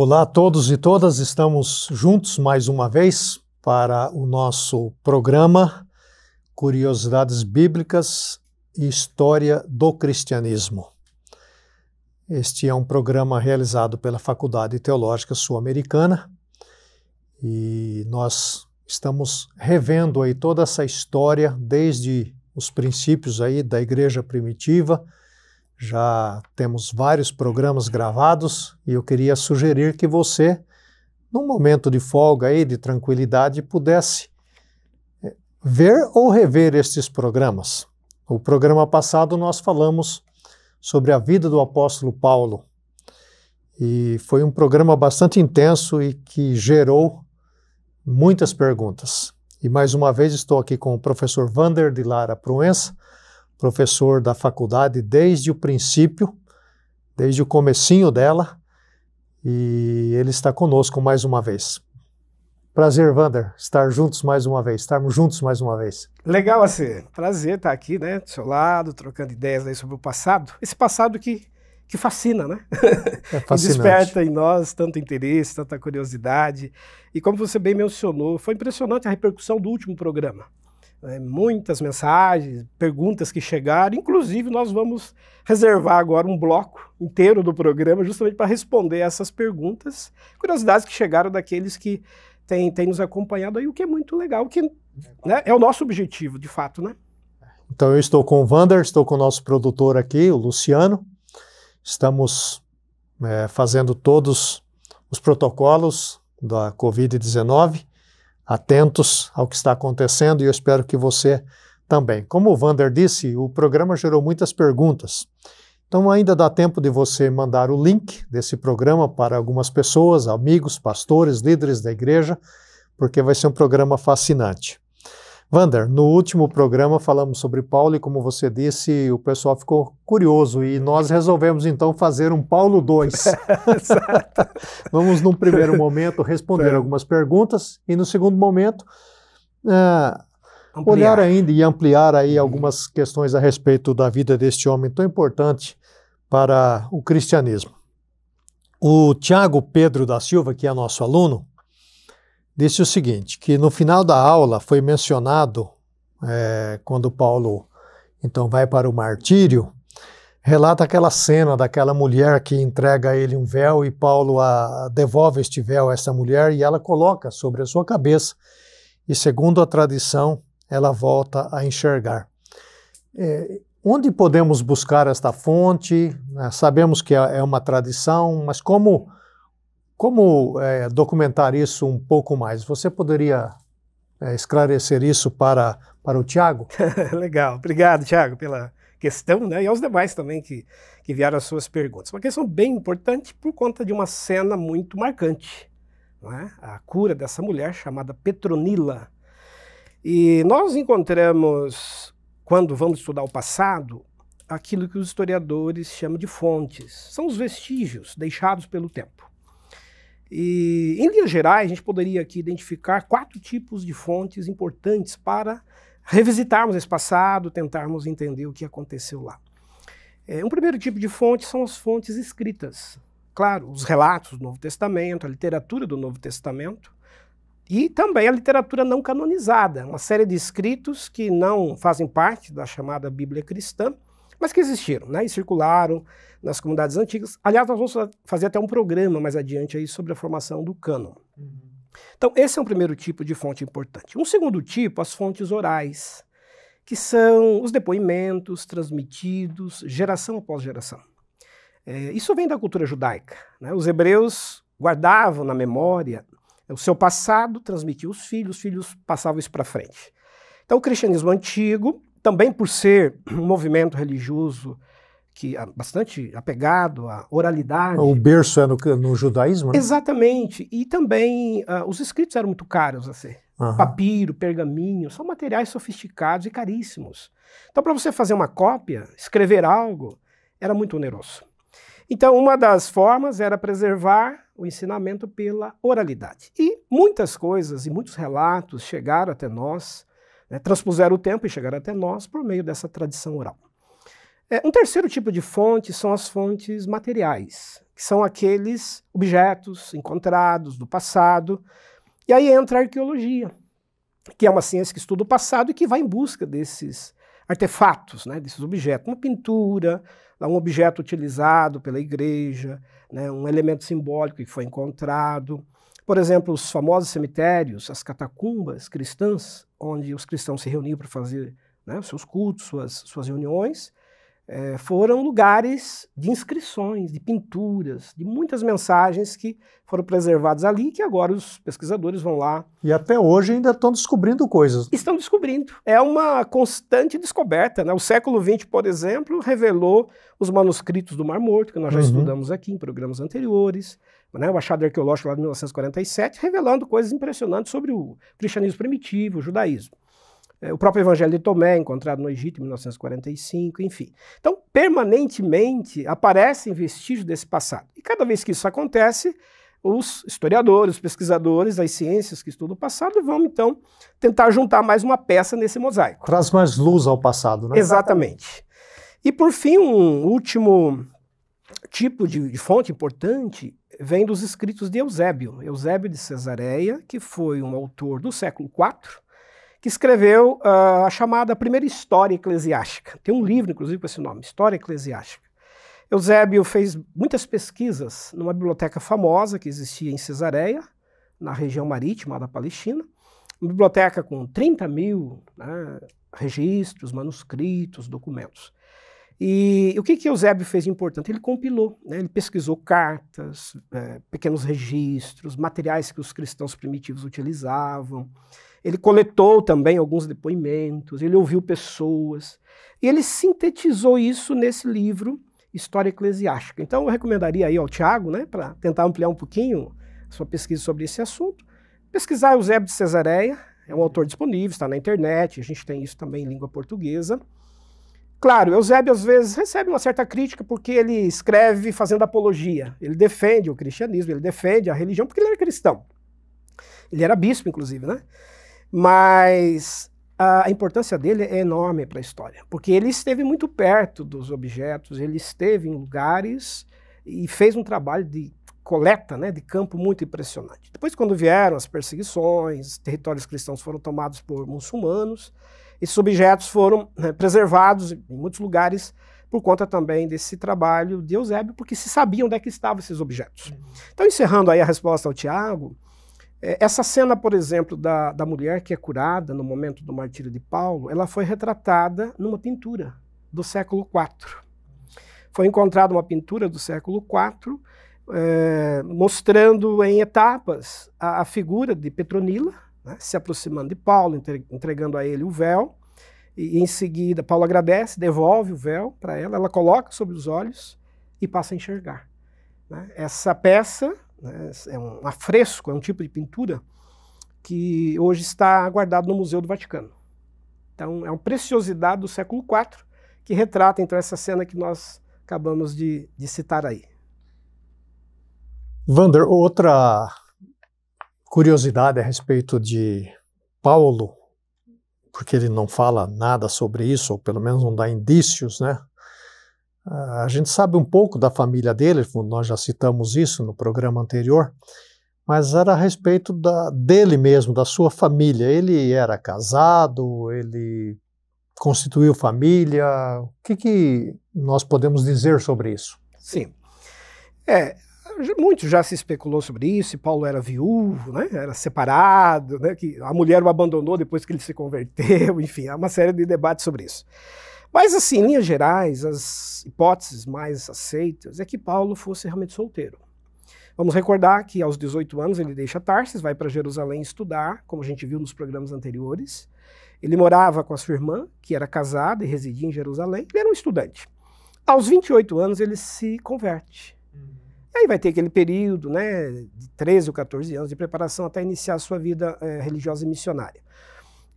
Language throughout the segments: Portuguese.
Olá a todos e todas, estamos juntos mais uma vez para o nosso programa Curiosidades Bíblicas e História do Cristianismo. Este é um programa realizado pela Faculdade Teológica Sul-Americana e nós estamos revendo aí toda essa história desde os princípios aí da igreja primitiva já temos vários programas gravados e eu queria sugerir que você, num momento de folga aí, de tranquilidade, pudesse eh, ver ou rever estes programas. O programa passado nós falamos sobre a vida do apóstolo Paulo e foi um programa bastante intenso e que gerou muitas perguntas. E mais uma vez estou aqui com o professor Vander de Lara Proença, professor da faculdade desde o princípio, desde o comecinho dela, e ele está conosco mais uma vez. Prazer, Vander, estar juntos mais uma vez, estarmos juntos mais uma vez. Legal, assim, prazer estar aqui, né, do seu lado, trocando ideias aí sobre o passado. Esse passado que, que fascina, né? É que desperta em nós tanto interesse, tanta curiosidade. E como você bem mencionou, foi impressionante a repercussão do último programa é, muitas mensagens, perguntas que chegaram. Inclusive, nós vamos reservar agora um bloco inteiro do programa justamente para responder essas perguntas, curiosidades que chegaram daqueles que têm, têm nos acompanhado aí, o que é muito legal, que né, é o nosso objetivo, de fato, né? Então, eu estou com o Vander, estou com o nosso produtor aqui, o Luciano. Estamos é, fazendo todos os protocolos da Covid-19 atentos ao que está acontecendo e eu espero que você também. Como o Vander disse, o programa gerou muitas perguntas. Então ainda dá tempo de você mandar o link desse programa para algumas pessoas, amigos, pastores, líderes da igreja, porque vai ser um programa fascinante. Vander, no último programa falamos sobre Paulo e, como você disse, o pessoal ficou curioso e nós resolvemos então fazer um Paulo 2. Vamos, num primeiro momento, responder é. algumas perguntas e, no segundo momento, uh, olhar ainda e ampliar aí uhum. algumas questões a respeito da vida deste homem tão importante para o cristianismo. O Tiago Pedro da Silva, que é nosso aluno, disse o seguinte, que no final da aula foi mencionado, é, quando Paulo então vai para o martírio, relata aquela cena daquela mulher que entrega a ele um véu e Paulo a, devolve este véu a essa mulher e ela coloca sobre a sua cabeça e segundo a tradição ela volta a enxergar. É, onde podemos buscar esta fonte? É, sabemos que é, é uma tradição, mas como como é, documentar isso um pouco mais? Você poderia é, esclarecer isso para, para o Tiago? Legal, obrigado, Tiago, pela questão, né? E aos demais também que, que vieram as suas perguntas. Uma questão bem importante por conta de uma cena muito marcante, não é? a cura dessa mulher chamada Petronila. E nós encontramos, quando vamos estudar o passado, aquilo que os historiadores chamam de fontes. São os vestígios deixados pelo tempo. E, em linhas gerais, a gente poderia aqui identificar quatro tipos de fontes importantes para revisitarmos esse passado, tentarmos entender o que aconteceu lá. É, um primeiro tipo de fonte são as fontes escritas. Claro, os relatos do Novo Testamento, a literatura do Novo Testamento, e também a literatura não canonizada, uma série de escritos que não fazem parte da chamada Bíblia cristã, mas que existiram né, e circularam nas comunidades antigas. Aliás, nós vamos fazer até um programa mais adiante aí sobre a formação do cânon. Uhum. Então, esse é um primeiro tipo de fonte importante. Um segundo tipo, as fontes orais, que são os depoimentos transmitidos geração após geração. É, isso vem da cultura judaica. Né? Os hebreus guardavam na memória o seu passado, transmitiam os filhos, os filhos passavam isso para frente. Então, o cristianismo antigo também por ser um movimento religioso que é bastante apegado à oralidade. O berço é no, no judaísmo, né? Exatamente. E também uh, os escritos eram muito caros, assim. Uhum. Papiro, pergaminho, são materiais sofisticados e caríssimos. Então, para você fazer uma cópia, escrever algo, era muito oneroso. Então, uma das formas era preservar o ensinamento pela oralidade. E muitas coisas e muitos relatos chegaram até nós né, transpuseram o tempo e chegaram até nós por meio dessa tradição oral. É, um terceiro tipo de fonte são as fontes materiais, que são aqueles objetos encontrados do passado. E aí entra a arqueologia, que é uma ciência que estuda o passado e que vai em busca desses artefatos, né, desses objetos. Uma pintura, um objeto utilizado pela igreja, né, um elemento simbólico que foi encontrado. Por exemplo, os famosos cemitérios, as catacumbas cristãs, onde os cristãos se reuniam para fazer né, seus cultos, suas, suas reuniões é, foram lugares de inscrições, de pinturas, de muitas mensagens que foram preservadas ali, que agora os pesquisadores vão lá. E até hoje ainda estão descobrindo coisas. Estão descobrindo. É uma constante descoberta. Né? O século XX, por exemplo, revelou os manuscritos do Mar Morto, que nós já uhum. estudamos aqui em programas anteriores. Né? O achado arqueológico lá de 1947, revelando coisas impressionantes sobre o cristianismo primitivo, o judaísmo. É, o próprio Evangelho de Tomé, encontrado no Egito em 1945, enfim. Então, permanentemente aparecem vestígios desse passado. E cada vez que isso acontece, os historiadores, os pesquisadores das ciências que estudam o passado vão, então, tentar juntar mais uma peça nesse mosaico. Traz mais luz ao passado, né? Exatamente. E, por fim, um último tipo de, de fonte importante vem dos escritos de Eusébio. Eusébio de Cesareia, que foi um autor do século IV, que escreveu uh, a chamada Primeira História Eclesiástica. Tem um livro, inclusive, com esse nome, História Eclesiástica. Eusébio fez muitas pesquisas numa biblioteca famosa que existia em Cesareia, na região marítima da Palestina. Uma biblioteca com 30 mil né, registros, manuscritos, documentos. E o que, que Eusébio fez de importante? Ele compilou, né? ele pesquisou cartas, é, pequenos registros, materiais que os cristãos primitivos utilizavam. Ele coletou também alguns depoimentos, ele ouviu pessoas, e ele sintetizou isso nesse livro, História Eclesiástica. Então eu recomendaria aí ao Tiago, né, para tentar ampliar um pouquinho a sua pesquisa sobre esse assunto, pesquisar Eusébio de Cesareia, é um autor disponível, está na internet, a gente tem isso também em língua portuguesa. Claro, Eusébio às vezes recebe uma certa crítica porque ele escreve fazendo apologia. Ele defende o cristianismo, ele defende a religião porque ele era cristão. Ele era bispo, inclusive, né? Mas a importância dele é enorme para a história, porque ele esteve muito perto dos objetos, ele esteve em lugares e fez um trabalho de coleta né, de campo muito impressionante. Depois, quando vieram as perseguições, territórios cristãos foram tomados por muçulmanos, esses objetos foram né, preservados em muitos lugares por conta também desse trabalho de Eusébio, porque se sabia onde é que estavam esses objetos. Uhum. Então, encerrando aí a resposta ao Tiago, é, essa cena, por exemplo, da, da mulher que é curada no momento do martírio de Paulo, ela foi retratada numa pintura do século IV. Foi encontrada uma pintura do século IV é, mostrando em etapas a, a figura de Petronila, né, se aproximando de Paulo, entregando a ele o véu, e, em seguida Paulo agradece, devolve o véu para ela, ela coloca sobre os olhos e passa a enxergar. Né. Essa peça né? É um afresco, é um tipo de pintura que hoje está guardado no Museu do Vaticano. Então, é uma preciosidade do século IV que retrata então essa cena que nós acabamos de, de citar aí. Vander, outra curiosidade a respeito de Paulo, porque ele não fala nada sobre isso, ou pelo menos não dá indícios, né? A gente sabe um pouco da família dele, nós já citamos isso no programa anterior, mas era a respeito da, dele mesmo, da sua família. Ele era casado, ele constituiu família. O que, que nós podemos dizer sobre isso? Sim. É, muito já se especulou sobre isso, se Paulo era viúvo, né? era separado, né? que a mulher o abandonou depois que ele se converteu, enfim, há uma série de debates sobre isso. Mas, assim, em linhas gerais, as hipóteses mais aceitas é que Paulo fosse realmente solteiro. Vamos recordar que aos 18 anos ele deixa Tarsis, vai para Jerusalém estudar, como a gente viu nos programas anteriores. Ele morava com a sua irmã, que era casada e residia em Jerusalém. Ele era um estudante. Aos 28 anos ele se converte. Aí vai ter aquele período né, de 13 ou 14 anos de preparação até iniciar a sua vida é, religiosa e missionária.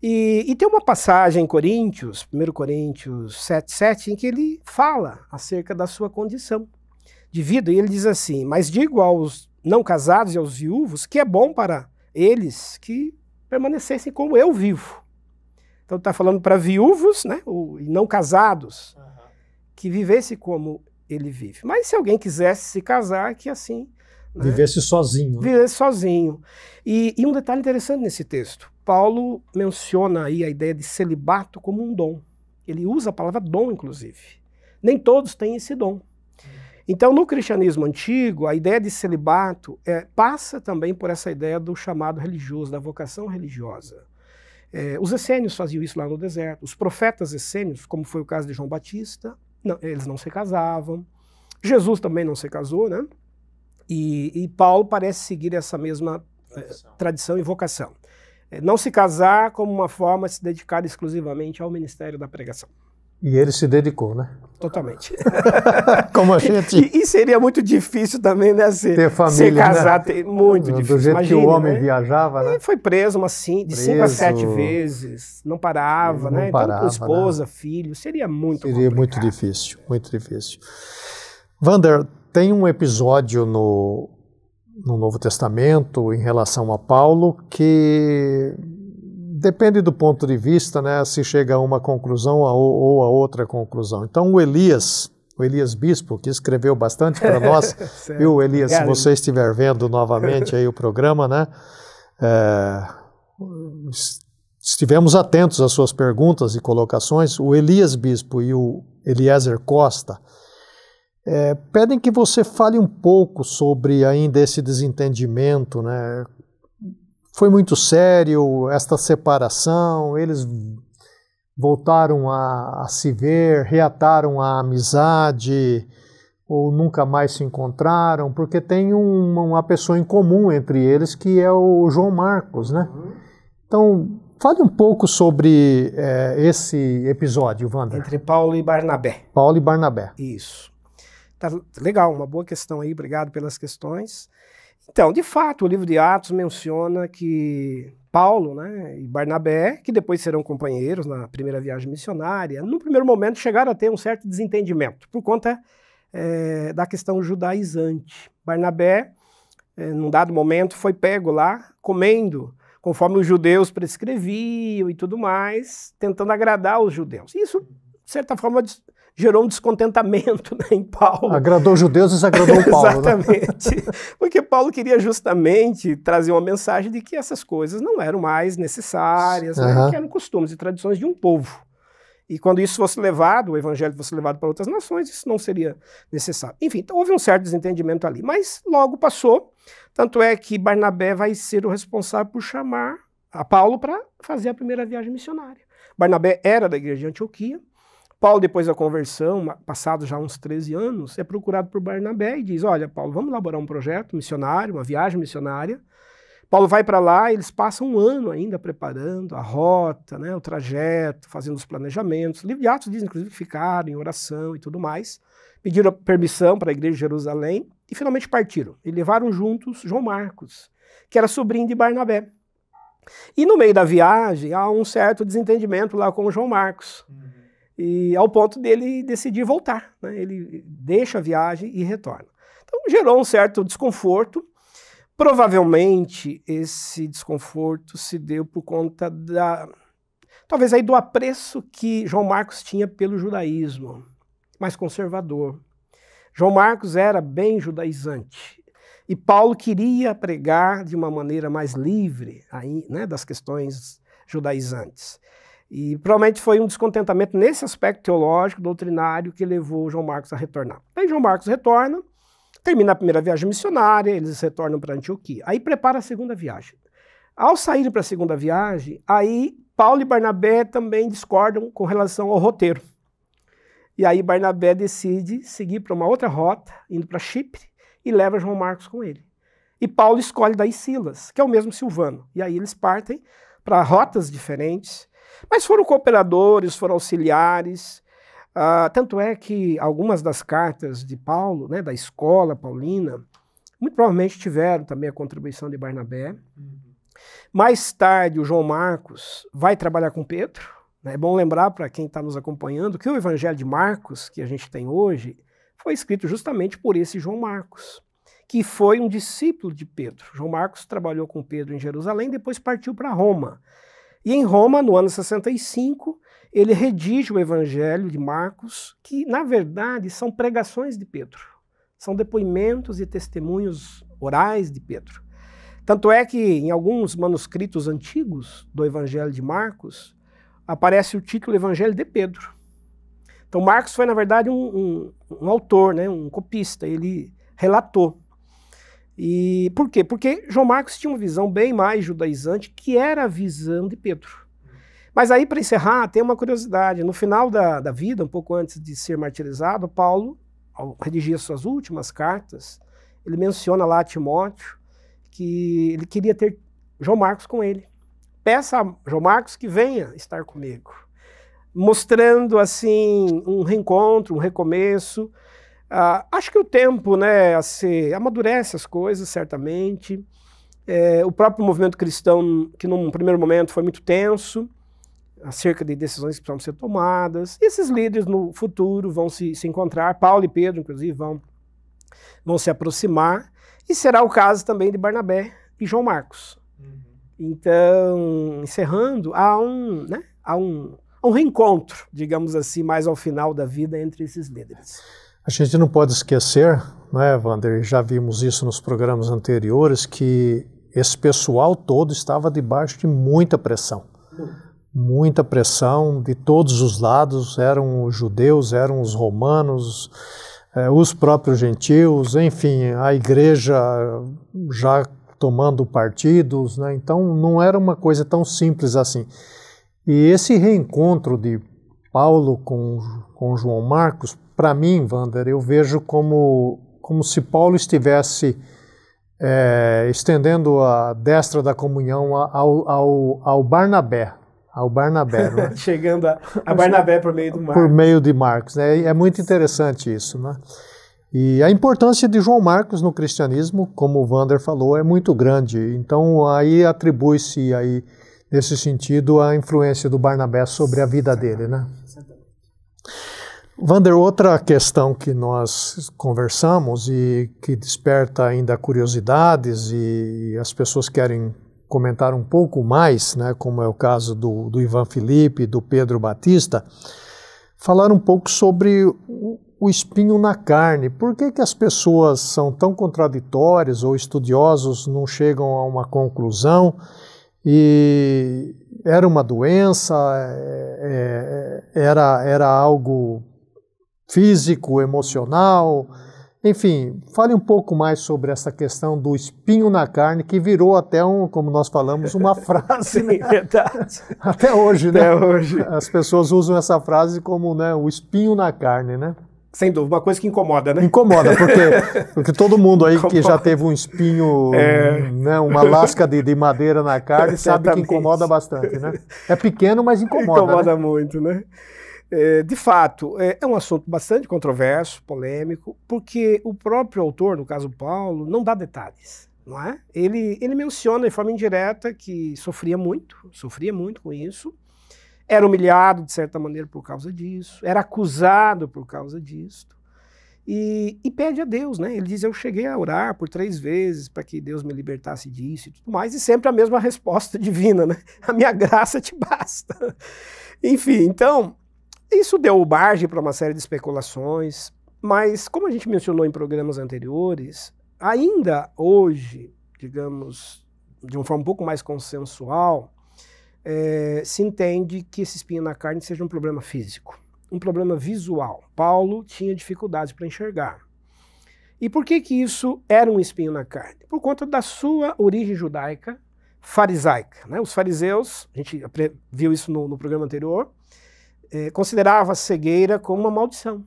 E, e, tem uma passagem em Coríntios, 1 Coríntios 7, 7, em que ele fala acerca da sua condição de vida. E ele diz assim: Mas digo aos não casados e aos viúvos que é bom para eles que permanecessem como eu vivo. Então está falando para viúvos né, e não casados, uhum. que vivessem como ele vive. Mas se alguém quisesse se casar, que assim. Né, vivesse sozinho. Né? Vivesse sozinho. E, e um detalhe interessante nesse texto: Paulo menciona aí a ideia de celibato como um dom. Ele usa a palavra dom, inclusive. Nem todos têm esse dom. Então, no cristianismo antigo, a ideia de celibato é, passa também por essa ideia do chamado religioso, da vocação religiosa. É, os essênios faziam isso lá no deserto. Os profetas essênios, como foi o caso de João Batista, não, eles não se casavam. Jesus também não se casou, né? E, e Paulo parece seguir essa mesma é, tradição, tradição e vocação. É, não se casar como uma forma de se dedicar exclusivamente ao ministério da pregação. E ele se dedicou, né? Totalmente. Como a gente. E, e, seria muito difícil também, né? Se, ter família. Se casar, né? ter, muito Do difícil. Do jeito Imagine, que o homem né? viajava, né? E foi preso umas cinco, de cinco a sete vezes. Não parava, não né? Parava, então, com esposa, né? filho. Seria muito Seria complicado. muito difícil, muito difícil. Vander, tem um episódio no, no Novo Testamento em relação a Paulo que depende do ponto de vista, né, se chega a uma conclusão ou a outra conclusão. Então, o Elias, o Elias Bispo, que escreveu bastante para nós, viu, Elias, se você estiver vendo novamente aí o programa, né, é, estivemos atentos às suas perguntas e colocações. O Elias Bispo e o Eliezer Costa é, pedem que você fale um pouco sobre ainda esse desentendimento, né, foi muito sério esta separação, eles voltaram a, a, se ver, reataram a amizade ou nunca mais se encontraram, porque tem uma, uma pessoa em comum entre eles que é o João Marcos, né? Então, fale um pouco sobre é, esse episódio, Wander. Entre Paulo e Barnabé. Paulo e Barnabé. Isso. Tá legal, uma boa questão aí, obrigado pelas questões. Então, de fato, o livro de Atos menciona que Paulo né, e Barnabé, que depois serão companheiros na primeira viagem missionária, no primeiro momento chegaram a ter um certo desentendimento por conta é, da questão judaizante. Barnabé, é, num dado momento, foi pego lá comendo conforme os judeus prescreviam e tudo mais, tentando agradar os judeus. Isso, de certa forma, gerou um descontentamento né, em Paulo. Agradou judeus e desagradou o Paulo. Né? Exatamente. Né? Porque Paulo queria justamente trazer uma mensagem de que essas coisas não eram mais necessárias, uhum. né, que eram costumes e tradições de um povo. E quando isso fosse levado, o evangelho fosse levado para outras nações, isso não seria necessário. Enfim, então houve um certo desentendimento ali. Mas logo passou. Tanto é que Barnabé vai ser o responsável por chamar a Paulo para fazer a primeira viagem missionária. Barnabé era da igreja de Antioquia, Paulo, depois da conversão, passados já uns 13 anos, é procurado por Barnabé e diz: Olha, Paulo, vamos elaborar um projeto missionário, uma viagem missionária. Paulo vai para lá, eles passam um ano ainda preparando a rota, né, o trajeto, fazendo os planejamentos. O livro de Atos diz, inclusive, que ficaram em oração e tudo mais. Pediram permissão para a igreja de Jerusalém e finalmente partiram. E levaram juntos João Marcos, que era sobrinho de Barnabé. E no meio da viagem há um certo desentendimento lá com o João Marcos. Uhum e ao ponto dele decidir voltar. Né? Ele deixa a viagem e retorna. Então gerou um certo desconforto. Provavelmente esse desconforto se deu por conta da talvez aí do apreço que João Marcos tinha pelo judaísmo, mais conservador. João Marcos era bem judaizante. E Paulo queria pregar de uma maneira mais livre aí, né, das questões judaizantes. E provavelmente foi um descontentamento nesse aspecto teológico, doutrinário, que levou João Marcos a retornar. Aí João Marcos retorna, termina a primeira viagem missionária, eles retornam para Antioquia. Aí prepara a segunda viagem. Ao saírem para a segunda viagem, aí Paulo e Barnabé também discordam com relação ao roteiro. E aí Barnabé decide seguir para uma outra rota, indo para Chipre, e leva João Marcos com ele. E Paulo escolhe daí Silas, que é o mesmo Silvano. E aí eles partem para rotas diferentes, mas foram cooperadores, foram auxiliares. Uh, tanto é que algumas das cartas de Paulo, né, da escola paulina, muito provavelmente tiveram também a contribuição de Barnabé. Uhum. Mais tarde, o João Marcos vai trabalhar com Pedro. Né? É bom lembrar para quem está nos acompanhando que o Evangelho de Marcos, que a gente tem hoje, foi escrito justamente por esse João Marcos, que foi um discípulo de Pedro. João Marcos trabalhou com Pedro em Jerusalém, depois partiu para Roma. E em Roma, no ano 65, ele redige o Evangelho de Marcos, que na verdade são pregações de Pedro, são depoimentos e testemunhos orais de Pedro. Tanto é que em alguns manuscritos antigos do Evangelho de Marcos aparece o título Evangelho de Pedro. Então Marcos foi na verdade um, um, um autor, né, um copista. Ele relatou. E por quê? Porque João Marcos tinha uma visão bem mais judaizante, que era a visão de Pedro. Mas aí, para encerrar, tem uma curiosidade. No final da, da vida, um pouco antes de ser martirizado, Paulo, ao redigir suas últimas cartas, ele menciona lá a Timóteo que ele queria ter João Marcos com ele. Peça a João Marcos que venha estar comigo. Mostrando, assim, um reencontro, um recomeço. Uh, acho que o tempo, né, assim, amadurece as coisas, certamente. É, o próprio movimento cristão, que num primeiro momento foi muito tenso, acerca de decisões que precisam ser tomadas. E esses líderes no futuro vão se, se encontrar, Paulo e Pedro, inclusive, vão, vão se aproximar. E será o caso também de Barnabé e João Marcos. Uhum. Então, encerrando, há um, né, há um, um reencontro, digamos assim, mais ao final da vida entre esses líderes. A gente não pode esquecer, né, Wander, já vimos isso nos programas anteriores, que esse pessoal todo estava debaixo de muita pressão. Muita pressão de todos os lados, eram os judeus, eram os romanos, eh, os próprios gentios, enfim, a igreja já tomando partidos, né? então não era uma coisa tão simples assim. E esse reencontro de Paulo com, com João Marcos para mim, Wander, eu vejo como, como se Paulo estivesse é, estendendo a destra da comunhão ao, ao, ao Barnabé, ao Barnabé, né? Chegando a, a, Barnabé por meio do Marcos. Por meio de Marcos, né? É muito interessante isso, né? E a importância de João Marcos no cristianismo, como o Wander falou, é muito grande. Então aí atribui-se aí nesse sentido a influência do Barnabé sobre a vida dele, né? Vander, outra questão que nós conversamos e que desperta ainda curiosidades e as pessoas querem comentar um pouco mais, né, como é o caso do, do Ivan Felipe, do Pedro Batista, falar um pouco sobre o, o espinho na carne. Por que, que as pessoas são tão contraditórias ou estudiosos não chegam a uma conclusão? E era uma doença, é, é, era, era algo físico, emocional. Enfim, fale um pouco mais sobre essa questão do espinho na carne, que virou até um, como nós falamos, uma frase. Sim, né? verdade. Até hoje, né? Até hoje. As pessoas usam essa frase como né, o espinho na carne, né? Sem dúvida, uma coisa que incomoda, né? Incomoda, porque, porque todo mundo aí incomoda. que já teve um espinho, é... né, uma lasca de, de madeira na carne, sabe que incomoda bastante, né? É pequeno, mas incomoda. Incomoda né? muito, né? É, de fato, é, é, um assunto bastante controverso, polêmico, porque o próprio autor, no caso Paulo, não dá detalhes. Não é? ele, ele menciona de forma indireta que sofria muito, sofria muito com isso, era humilhado de certa maneira por causa disso, era acusado por causa disso. E, e, pede a Deus, né? Ele diz: Eu cheguei a orar por três vezes para que Deus me libertasse disso e tudo mais, e sempre a mesma resposta divina, né? A minha graça te basta. Enfim, então, isso deu margem para uma série de especulações, mas como a gente mencionou em programas anteriores, ainda hoje, digamos, de uma forma um pouco mais consensual, é, se entende que esse espinho na carne seja um problema físico, um problema visual. Paulo tinha dificuldades para enxergar. E por que que isso era um espinho na carne? Por conta da sua origem judaica, farisaica. Né? Os fariseus, a gente viu isso no, no programa anterior, é, considerava a cegueira como uma maldição.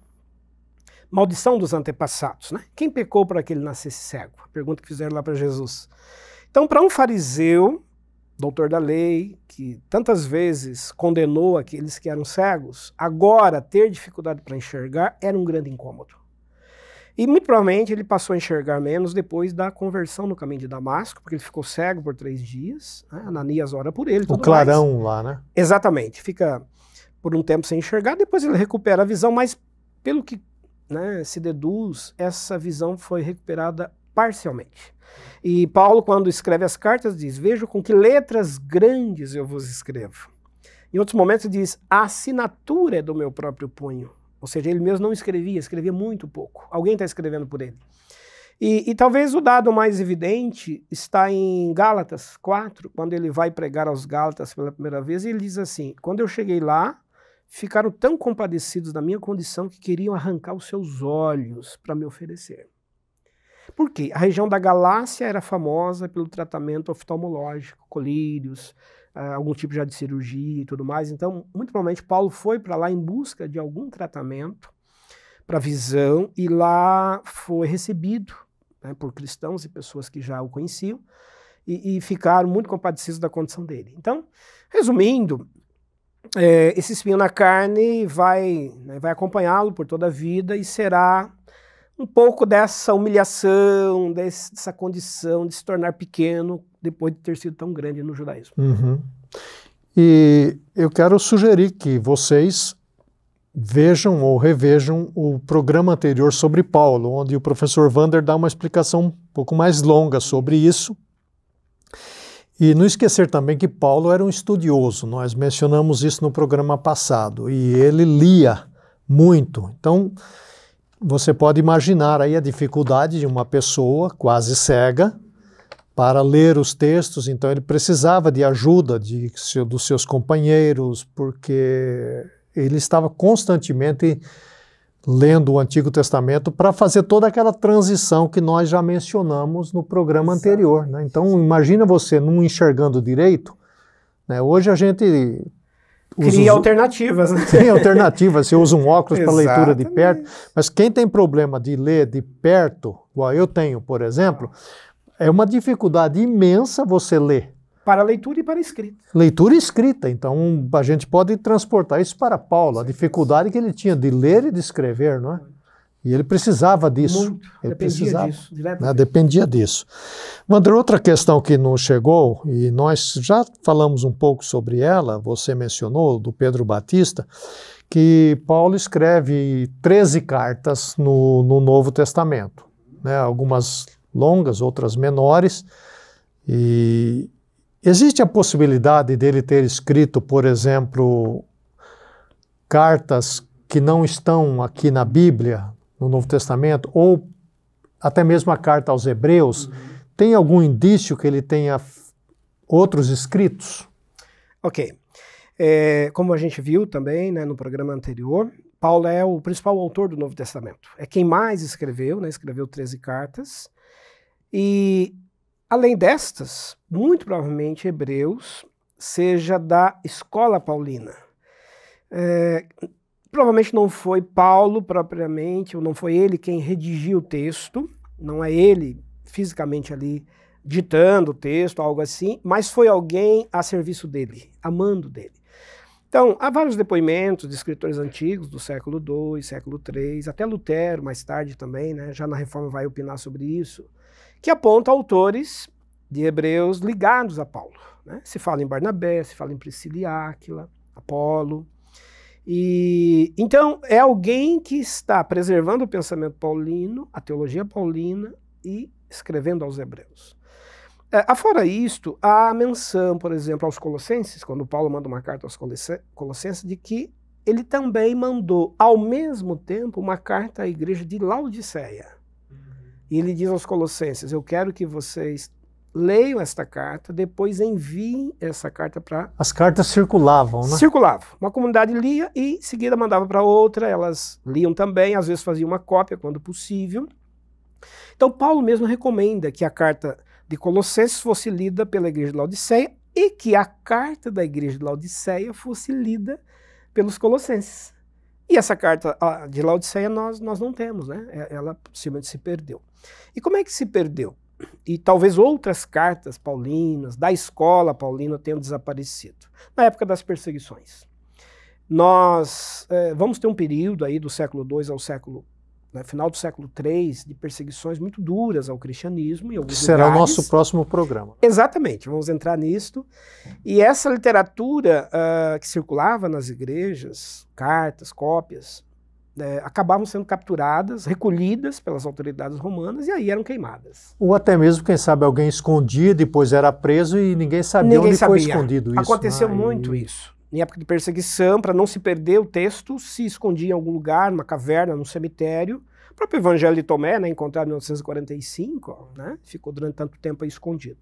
Maldição dos antepassados. Né? Quem pecou para que ele nascesse cego? A pergunta que fizeram lá para Jesus. Então, para um fariseu, doutor da lei, que tantas vezes condenou aqueles que eram cegos, agora ter dificuldade para enxergar era um grande incômodo. E muito provavelmente ele passou a enxergar menos depois da conversão no caminho de Damasco, porque ele ficou cego por três dias. Né? Ananias ora por ele. O clarão mais. lá, né? Exatamente. Fica por um tempo sem enxergar, depois ele recupera a visão, mas pelo que né, se deduz, essa visão foi recuperada parcialmente. E Paulo, quando escreve as cartas, diz: Vejo com que letras grandes eu vos escrevo. Em outros momentos diz, a assinatura é do meu próprio punho. Ou seja, ele mesmo não escrevia, escrevia muito pouco. Alguém está escrevendo por ele. E, e, talvez o dado mais evidente está em Gálatas 4, quando ele vai pregar aos Gálatas pela primeira vez, e ele diz assim: Quando eu cheguei lá, ficaram tão compadecidos da minha condição que queriam arrancar os seus olhos para me oferecer. Por quê? A região da Galácia era famosa pelo tratamento oftalmológico, colírios, uh, algum tipo já de cirurgia e tudo mais. Então, muito provavelmente, Paulo foi para lá em busca de algum tratamento para visão e lá foi recebido né, por cristãos e pessoas que já o conheciam e, e ficaram muito compadecidos da condição dele. Então, resumindo, é, esse espinho na carne vai, né, vai acompanhá-lo por toda a vida e será um pouco dessa humilhação, dessa condição de se tornar pequeno depois de ter sido tão grande no judaísmo. Uhum. E eu quero sugerir que vocês vejam ou revejam o programa anterior sobre Paulo, onde o professor Vander dá uma explicação um pouco mais longa sobre isso. E não esquecer também que Paulo era um estudioso, nós mencionamos isso no programa passado, e ele lia muito. Então, você pode imaginar aí a dificuldade de uma pessoa quase cega para ler os textos, então ele precisava de ajuda de, dos seus companheiros, porque ele estava constantemente lendo o Antigo Testamento para fazer toda aquela transição que nós já mencionamos no programa Exato. anterior. Né? Então, imagina você não enxergando direito. Né? Hoje a gente cria alternativas. Né? Tem alternativas, você usa um óculos para leitura de perto, mas quem tem problema de ler de perto, igual eu tenho, por exemplo, é uma dificuldade imensa você ler. Para leitura e para escrita. Leitura e escrita. Então, a gente pode transportar isso para Paulo, a dificuldade que ele tinha de ler e de escrever, não é? E ele precisava disso. Muito. Ele dependia precisava, disso. Né? Dependia disso. Wander, outra questão que nos chegou, e nós já falamos um pouco sobre ela, você mencionou, do Pedro Batista, que Paulo escreve 13 cartas no, no Novo Testamento. Né? Algumas longas, outras menores. E existe a possibilidade dele ter escrito, por exemplo, cartas que não estão aqui na Bíblia, no Novo Testamento, ou até mesmo a carta aos Hebreus, uhum. tem algum indício que ele tenha outros escritos? Ok. É, como a gente viu também né, no programa anterior, Paulo é o principal autor do Novo Testamento. É quem mais escreveu, né, escreveu 13 cartas. E além destas, muito provavelmente Hebreus seja da escola paulina. É, provavelmente não foi Paulo propriamente, ou não foi ele quem redigiu o texto, não é ele fisicamente ali ditando o texto, algo assim, mas foi alguém a serviço dele, amando dele. Então, há vários depoimentos de escritores antigos do século II, século III, até Lutero mais tarde também, né, já na Reforma vai opinar sobre isso, que aponta autores de hebreus ligados a Paulo. Né? Se fala em Barnabé, se fala em Priscila e Áquila, Apolo. E, então, é alguém que está preservando o pensamento paulino, a teologia paulina e escrevendo aos hebreus. É, afora isto, há a menção, por exemplo, aos Colossenses, quando Paulo manda uma carta aos Colossenses, de que ele também mandou, ao mesmo tempo, uma carta à igreja de Laodiceia. E ele diz aos Colossenses: Eu quero que vocês leiam esta carta, depois enviem essa carta para. As cartas circulavam, né? Circulavam. Uma comunidade lia e, em seguida, mandava para outra, elas liam também, às vezes faziam uma cópia quando possível. Então, Paulo mesmo recomenda que a carta de Colossenses fosse lida pela igreja de Laodiceia e que a carta da igreja de Laodiceia fosse lida pelos colossenses. E essa carta de Laodiceia nós, nós não temos, né? É, ela possivelmente se perdeu. E como é que se perdeu? E talvez outras cartas paulinas, da escola paulina, tenham desaparecido. Na época das perseguições. Nós é, vamos ter um período aí do século II ao século né, final do século III, de perseguições muito duras ao cristianismo. Em alguns Será lugares. o nosso próximo programa. Exatamente, vamos entrar nisto. E essa literatura uh, que circulava nas igrejas, cartas, cópias, é, acabavam sendo capturadas, recolhidas pelas autoridades romanas e aí eram queimadas. Ou até mesmo, quem sabe, alguém escondia, depois era preso e ninguém sabia ninguém onde sabia. foi escondido isso. Aconteceu né? muito e... isso. em época de perseguição, para não se perder o texto, se escondia em algum lugar, numa caverna, num cemitério. O próprio Evangelho de Tomé, né, encontrado em 1945, ó, né, ficou durante tanto tempo escondido.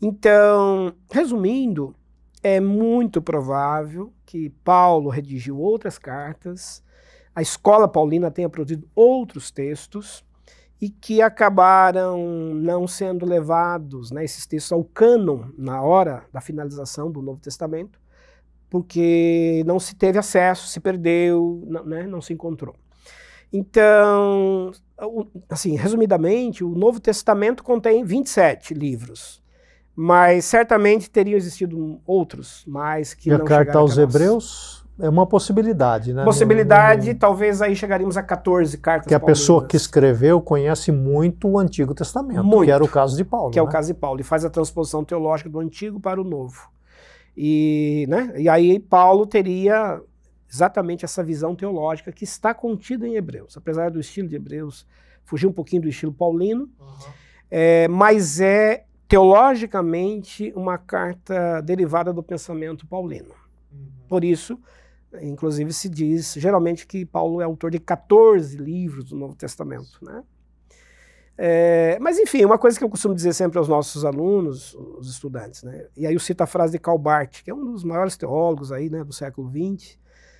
Então, resumindo, é muito provável que Paulo redigiu outras cartas, a escola paulina tenha produzido outros textos e que acabaram não sendo levados, né, esses textos, ao cânon na hora da finalização do Novo Testamento, porque não se teve acesso, se perdeu, não, né, não se encontrou. Então, assim, resumidamente, o Novo Testamento contém 27 livros, mas certamente teriam existido outros, mais que e não a carta aos. Hebreus é uma possibilidade, né? Possibilidade, talvez aí chegaríamos a 14 cartas Que a paulinas. pessoa que escreveu conhece muito o Antigo Testamento, muito, que era o caso de Paulo. Que né? é o caso de Paulo, e faz a transposição teológica do Antigo para o Novo. E, né, e aí Paulo teria exatamente essa visão teológica que está contida em Hebreus, apesar do estilo de Hebreus fugir um pouquinho do estilo paulino, uhum. é, mas é teologicamente uma carta derivada do pensamento paulino. Uhum. Por isso, inclusive se diz geralmente que Paulo é autor de 14 livros do Novo Testamento, né? É, mas enfim, uma coisa que eu costumo dizer sempre aos nossos alunos, os estudantes, né? E aí eu cito a frase de Karl Barth, que é um dos maiores teólogos aí, né, do século XX.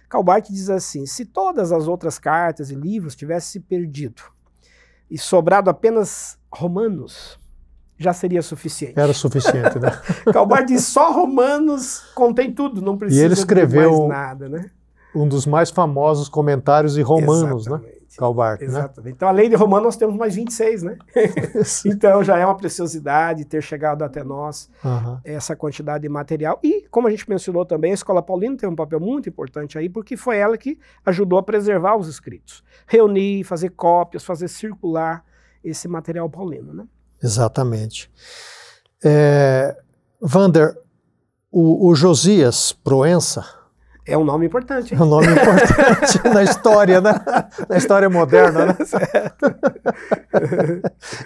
Karl Barth diz assim: se todas as outras cartas e livros tivessem se perdido e sobrado apenas Romanos, já seria suficiente. Era suficiente, né? Calbar diz só Romanos contém tudo, não precisa e ele escreveu mais nada, né? Um dos mais famosos comentários de Romanos, né? Exatamente. né? Calbar. Exatamente. Né? Então, além de Romanos, nós temos mais 26, né? então, já é uma preciosidade ter chegado até nós uhum. essa quantidade de material. E, como a gente mencionou também, a Escola Paulina tem um papel muito importante aí, porque foi ela que ajudou a preservar os escritos. Reunir, fazer cópias, fazer circular esse material paulino, né? Exatamente. É, Vander, o, o Josias Proença. É um nome importante. Hein? É um nome importante na história, né? Na história moderna, né? Certo.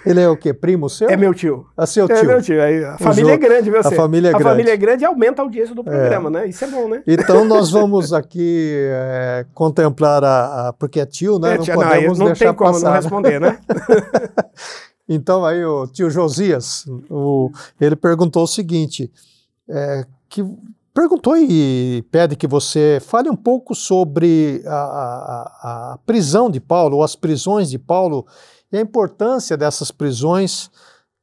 Ele é o quê? Primo seu? É meu tio. É seu tio. É meu tio. A família é grande, viu? A família é a grande. A família é grande e aumenta a audiência do programa, é. né? Isso é bom, né? Então nós vamos aqui é, contemplar a, a, Porque é tio, né? É, não tia, podemos não, não deixar tem como passar, não responder, né? Então aí o tio Josias, o, ele perguntou o seguinte, é, que perguntou e pede que você fale um pouco sobre a, a, a, prisão de Paulo, ou as prisões de Paulo, e a importância dessas prisões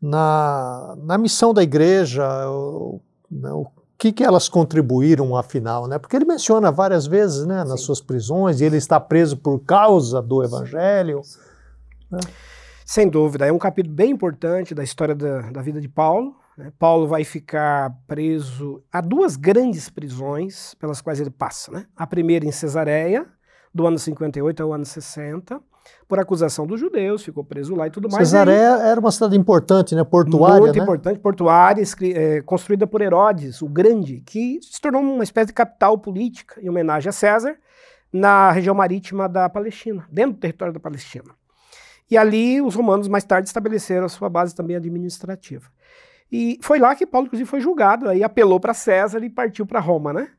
na, na missão da igreja, o, né, o que, que elas contribuíram afinal, né? Porque ele menciona várias vezes, né, nas Sim. suas prisões, e ele está preso por causa do evangelho. Né? Sem dúvida, é um capítulo bem importante da história da, da vida de Paulo. Né? Paulo vai ficar preso a duas grandes prisões pelas quais ele passa. Né? A primeira em Cesareia, do ano 58 ao ano 60, por acusação dos judeus, ficou preso lá e tudo mais. Cesareia era uma cidade importante, né? portuária. Muito né? importante, portuária, é, construída por Herodes, o Grande, que se tornou uma espécie de capital política em homenagem a César, na região marítima da Palestina, dentro do território da Palestina. E ali os romanos mais tarde estabeleceram a sua base também administrativa. E foi lá que Paulo, inclusive, foi julgado, aí apelou para César e partiu para Roma, né?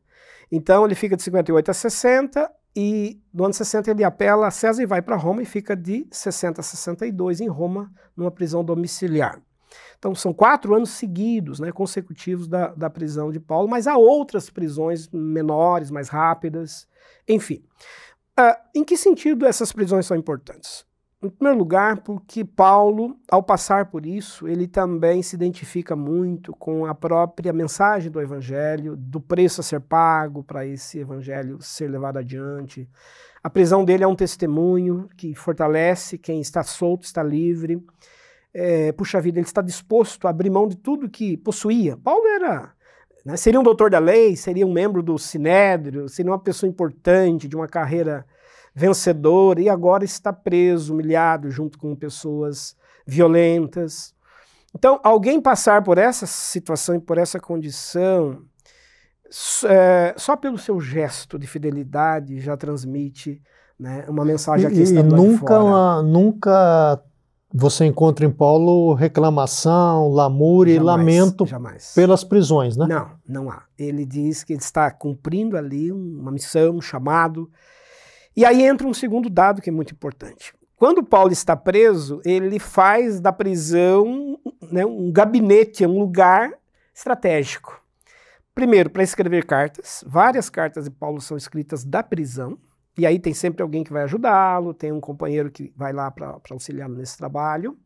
Então ele fica de 58 a 60 e no ano 60 ele apela a César e vai para Roma e fica de 60 a 62 em Roma, numa prisão domiciliar. Então são quatro anos seguidos, né, consecutivos da, da prisão de Paulo, mas há outras prisões menores, mais rápidas, enfim. Uh, em que sentido essas prisões são importantes? Em primeiro lugar, porque Paulo, ao passar por isso, ele também se identifica muito com a própria mensagem do Evangelho, do preço a ser pago para esse Evangelho ser levado adiante. A prisão dele é um testemunho que fortalece quem está solto, está livre. É, puxa vida, ele está disposto a abrir mão de tudo que possuía. Paulo era né, seria um doutor da lei, seria um membro do Sinédrio, seria uma pessoa importante, de uma carreira vencedor e agora está preso, humilhado, junto com pessoas violentas. Então, alguém passar por essa situação e por essa condição, é, só pelo seu gesto de fidelidade já transmite né, uma mensagem aqui e, e nunca, uma, nunca você encontra em Paulo reclamação, lamúria e lamento jamais. pelas prisões, né? Não, não há. Ele diz que ele está cumprindo ali uma missão, um chamado. E aí entra um segundo dado que é muito importante. Quando Paulo está preso, ele faz da prisão né, um gabinete, um lugar estratégico. Primeiro, para escrever cartas. Várias cartas de Paulo são escritas da prisão. E aí tem sempre alguém que vai ajudá-lo, tem um companheiro que vai lá para auxiliá-lo nesse trabalho.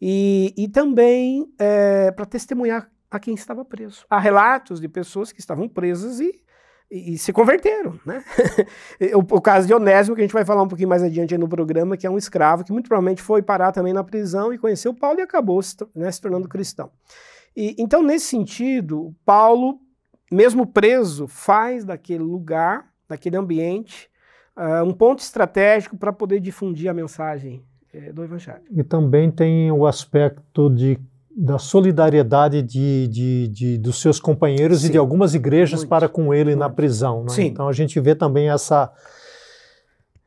E, e também é, para testemunhar a quem estava preso. Há relatos de pessoas que estavam presas e, e, se converteram. Né? o, o, caso de Onésimo, que a gente vai falar um pouquinho mais adiante no programa, que é um escravo que muito provavelmente foi parar também na prisão e conheceu Paulo e acabou se, né, se tornando cristão. E, então, nesse sentido, Paulo, mesmo preso, faz daquele lugar naquele ambiente, uh, um ponto estratégico para poder difundir a mensagem uh, do Evangelho. E também tem o aspecto de, da solidariedade de, de, de dos seus companheiros Sim, e de algumas igrejas muito, para com ele muito. na prisão. Né? Então a gente vê também essa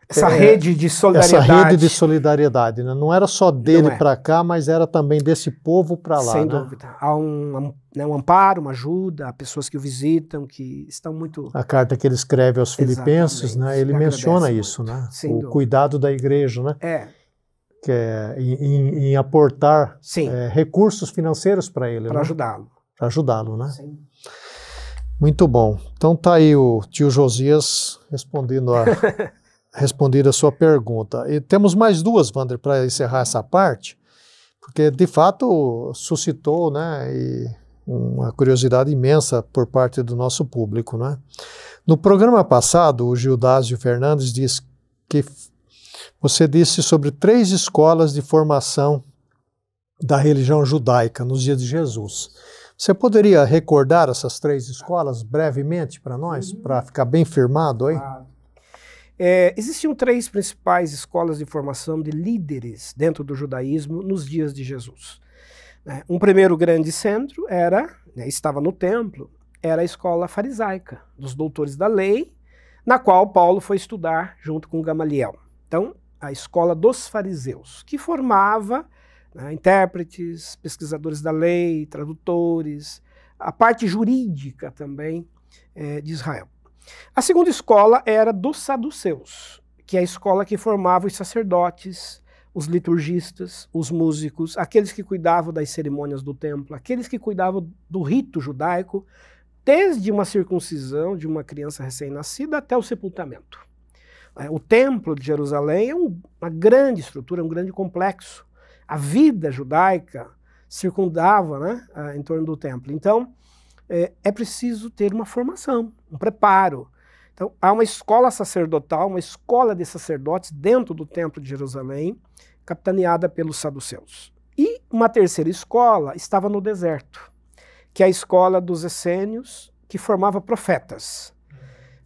essa é, rede de solidariedade. Essa rede de solidariedade. Né? Não era só dele é. para cá, mas era também desse povo para lá. Sem né? dúvida. Há um, né, um, amparo, uma ajuda, há pessoas que o visitam, que estão muito. A carta que ele escreve aos Filipenses, né, ele menciona isso, né? Sem o dúvida. cuidado da igreja, né? É. Que é em, em aportar é, recursos financeiros para ele. Para né? ajudá-lo. Para ajudá-lo, né? Sim. Muito bom. Então tá aí o tio Josias respondendo a. respondida a sua pergunta. E temos mais duas, Wander, para encerrar essa parte, porque de fato suscitou né, uma curiosidade imensa por parte do nosso público. Né? No programa passado, o Gildásio Fernandes disse que você disse sobre três escolas de formação da religião judaica nos dias de Jesus. Você poderia recordar essas três escolas brevemente para nós, uhum. para ficar bem firmado aí? Ah. É, existiam três principais escolas de formação de líderes dentro do judaísmo nos dias de Jesus. Né? Um primeiro grande centro era, né, estava no templo, era a escola farisaica, dos doutores da lei, na qual Paulo foi estudar junto com Gamaliel. Então, a escola dos fariseus, que formava né, intérpretes, pesquisadores da lei, tradutores, a parte jurídica também é, de Israel. A segunda escola era dos saduceus, que é a escola que formava os sacerdotes, os liturgistas, os músicos, aqueles que cuidavam das cerimônias do templo, aqueles que cuidavam do rito judaico, desde uma circuncisão de uma criança recém-nascida até o sepultamento. É, o templo de Jerusalém é uma grande estrutura, um grande complexo. A vida judaica circundava né, em torno do templo. Então, é, é preciso ter uma formação, um preparo. Então, há uma escola sacerdotal, uma escola de sacerdotes dentro do Templo de Jerusalém, capitaneada pelos saduceus. E uma terceira escola estava no deserto, que é a escola dos essênios, que formava profetas,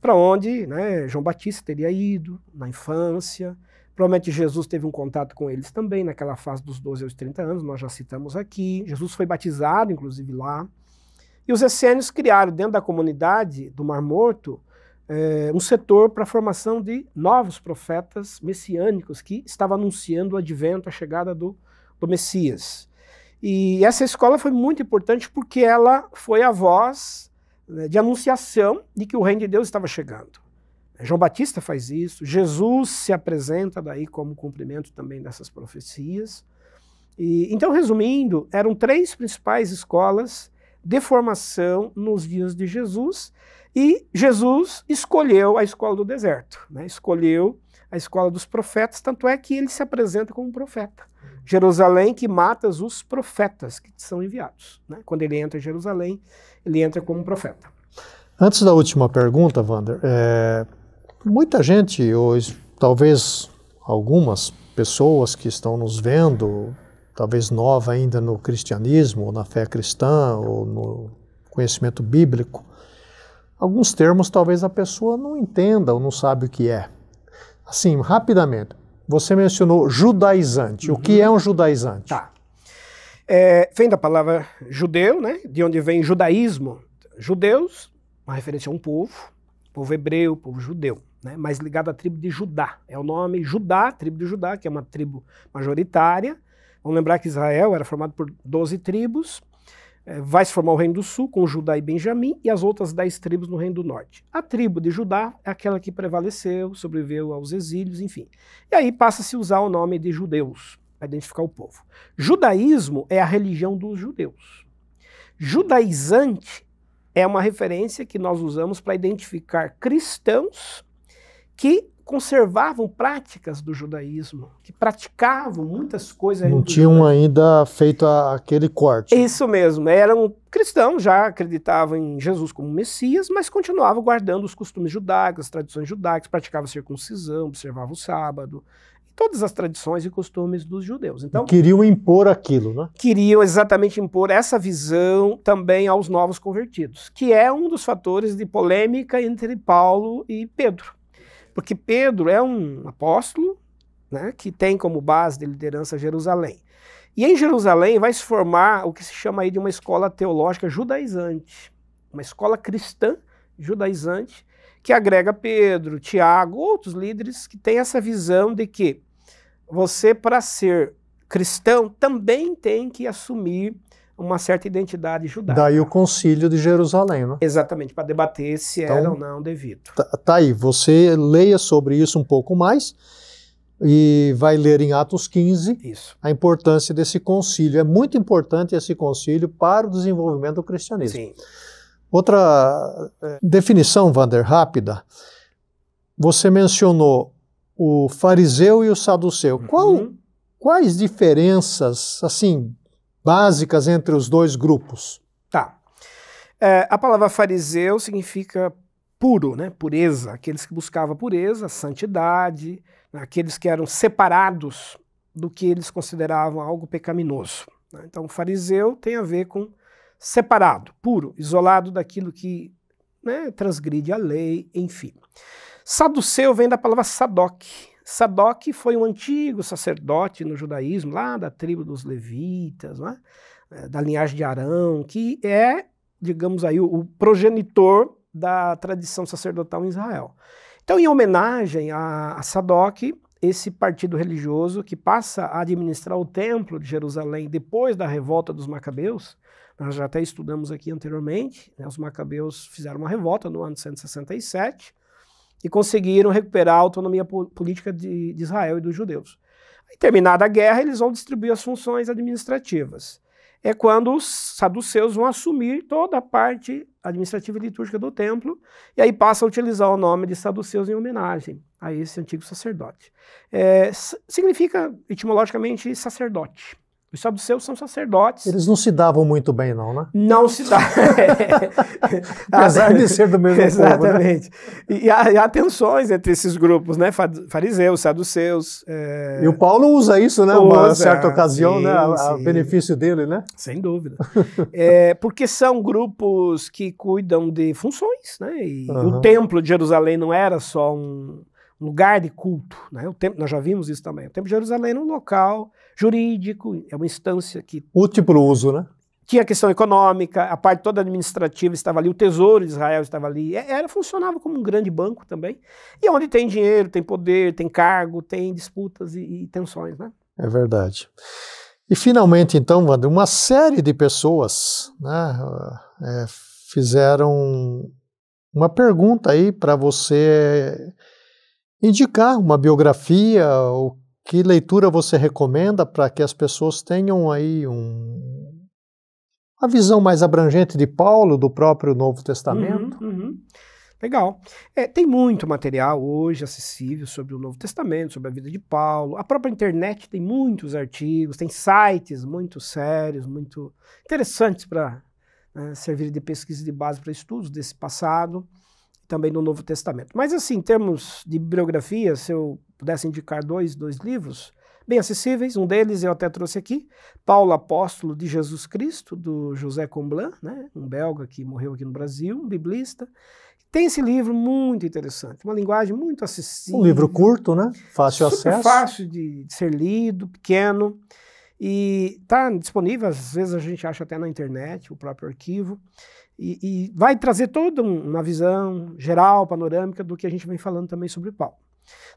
para onde né, João Batista teria ido na infância. Provavelmente Jesus teve um contato com eles também naquela fase dos 12 aos 30 anos, nós já citamos aqui. Jesus foi batizado, inclusive, lá. E os essênios criaram dentro da comunidade do Mar Morto é, um setor para a formação de novos profetas messiânicos que estavam anunciando o advento, a chegada do, do Messias. E essa escola foi muito importante porque ela foi a voz de anunciação de que o reino de Deus estava chegando. João Batista faz isso, Jesus se apresenta daí como cumprimento também dessas profecias. E, então, resumindo, eram três principais escolas de formação nos dias de Jesus. E Jesus escolheu a escola do deserto, né? escolheu a escola dos profetas, tanto é que ele se apresenta como profeta. Jerusalém que mata os profetas que são enviados. Né? Quando ele entra em Jerusalém, ele entra como profeta. Antes da última pergunta, Wander, é, muita gente, ou talvez algumas pessoas que estão nos vendo, talvez nova ainda no cristianismo, ou na fé cristã, ou no conhecimento bíblico, alguns termos talvez a pessoa não entenda ou não sabe o que é. Assim, rapidamente, você mencionou judaizante. Uhum. O que é um judaizante? Tá. É, vem da palavra judeu, né? De onde vem judaísmo. Judeus, uma referência a um povo, povo hebreu, povo judeu. né, mais ligado à tribo de Judá. É o nome Judá, tribo de Judá, que é uma tribo majoritária. Vamos lembrar que Israel era formado por 12 tribos. É, vai se formar o Reino do Sul, com Judá e Benjamim, e as outras 10 tribos no Reino do Norte. A tribo de Judá é aquela que prevaleceu, sobreviveu aos exílios, enfim. E aí passa-se a usar o nome de judeus, para identificar o povo. Judaísmo é a religião dos judeus. Judaizante é uma referência que nós usamos para identificar cristãos que conservavam práticas do judaísmo, que praticavam muitas coisas. Não tinham ainda feito a, aquele corte. Isso mesmo, eram cristãos, já acreditavam em Jesus como Messias, mas continuavam guardando os costumes judaicos, as tradições judaicas, praticavam circuncisão, observavam o sábado, todas as tradições e costumes dos judeus. Então, queriam impor aquilo, né? Queriam exatamente impor essa visão também aos novos convertidos, que é um dos fatores de polêmica entre Paulo e Pedro. Porque Pedro é um apóstolo né, que tem como base de liderança Jerusalém. E em Jerusalém vai se formar o que se chama aí de uma escola teológica judaizante, uma escola cristã judaizante, que agrega Pedro, Tiago, outros líderes que têm essa visão de que você, para ser cristão, também tem que assumir uma certa identidade judaica. Daí o concílio de Jerusalém, né? Exatamente, para debater se então, era ou não devido. Tá, tá, aí, você leia sobre isso um pouco mais e vai ler em Atos 15 isso. a importância desse concílio. É muito importante esse concílio para o desenvolvimento do cristianismo. Sim. Outra é, definição, Vander, rápida. Você mencionou o fariseu e o saduceu. Uhum. Qual, quais diferenças, assim, básicas entre os dois grupos? Tá. É, a palavra fariseu significa puro, né? Pureza. Aqueles que buscavam pureza, santidade, aqueles que eram separados do que eles consideravam algo pecaminoso. Né? Então, fariseu tem a ver com separado, puro, isolado daquilo que né, transgride a lei, enfim. Saduceu vem da palavra Sadoc. Sadoc foi um antigo sacerdote no judaísmo, lá da tribo dos levitas, né, da linhagem de Arão, que é, digamos aí, o progenitor da tradição sacerdotal em Israel. Então, em homenagem a, a Sadoc, esse partido religioso que passa a administrar o templo de Jerusalém depois da revolta dos Macabeus, nós já até estudamos aqui anteriormente, né, os Macabeus fizeram uma revolta no ano 167 e conseguiram recuperar a autonomia política de, de Israel e dos judeus. Aí, terminada a guerra, eles vão distribuir as funções administrativas. É quando os saduceus vão assumir toda a parte administrativa e litúrgica do templo, e aí passa a utilizar o nome de saduceus em homenagem a esse antigo sacerdote. É, significa, etimologicamente, sacerdote. Os saduceus são sacerdotes. Eles não se davam muito bem, não, né? Não se davam. Apesar de ser do mesmo Exatamente. povo, né? E, há, há tensões entre esses grupos, né? Fariseus, saduceus. É... E o Paulo usa isso, né? Usa, Uma certa ocasião, sim, né? A, a, benefício dele, né? Sem dúvida. é, porque são grupos que cuidam de funções, né? E uhum. o templo de Jerusalém não era só um lugar de culto, né? O templo, nós já vimos isso também. O templo de Jerusalém era um local jurídico, é uma instância que. Múltiplo uso, né? Tinha a questão econômica, a parte toda administrativa estava ali, o tesouro de Israel estava ali. É, era, funcionava como um grande banco também. E onde tem dinheiro, tem poder, tem cargo, tem disputas e, e tensões, né? É verdade. E finalmente, então, Wander, uma série de pessoas né, é, fizeram uma pergunta aí para você indicar uma biografia, o que leitura você recomenda para que as pessoas tenham aí um, uma visão mais abrangente de Paulo, do próprio Novo Testamento? Uhum, uhum. Legal. É, tem muito material hoje acessível sobre o Novo Testamento, sobre a vida de Paulo. A própria internet tem muitos artigos, tem sites muito sérios, muito interessantes para né, servir de pesquisa de base para estudos desse passado também no Novo Testamento. Mas assim, em termos de bibliografia, se eu pudesse indicar dois, dois livros bem acessíveis, um deles eu até trouxe aqui, Paulo Apóstolo de Jesus Cristo, do José Comblan, né, um belga que morreu aqui no Brasil, um biblista. Tem esse livro muito interessante, uma linguagem muito acessível. Um livro curto, né? Fácil super acesso. fácil de, de ser lido, pequeno. E está disponível, às vezes a gente acha até na internet, o próprio arquivo. E, e vai trazer toda uma visão geral, panorâmica, do que a gente vem falando também sobre Paulo.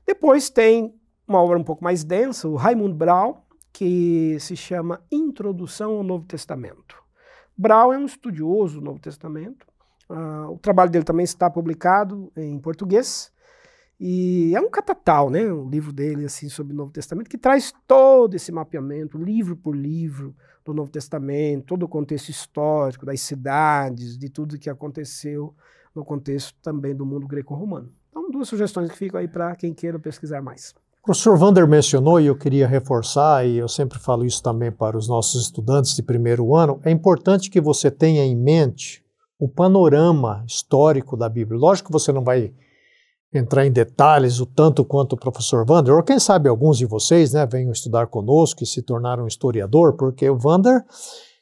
Depois tem uma obra um pouco mais densa, o Raimund Brau, que se chama Introdução ao Novo Testamento. Brau é um estudioso do Novo Testamento. Uh, o trabalho dele também está publicado em português. E é um catatal, né? O livro dele assim sobre o Novo Testamento que traz todo esse mapeamento, livro por livro do Novo Testamento, todo o contexto histórico das cidades, de tudo que aconteceu no contexto também do mundo greco-romano. Então, duas sugestões que ficam aí para quem queira pesquisar mais. O professor Vander mencionou, e eu queria reforçar, e eu sempre falo isso também para os nossos estudantes de primeiro ano, é importante que você tenha em mente o panorama histórico da Bíblia. Lógico que você não vai entrar em detalhes o tanto quanto o professor Vander, ou quem sabe alguns de vocês né, venham estudar conosco e se tornaram historiador, porque o Vander,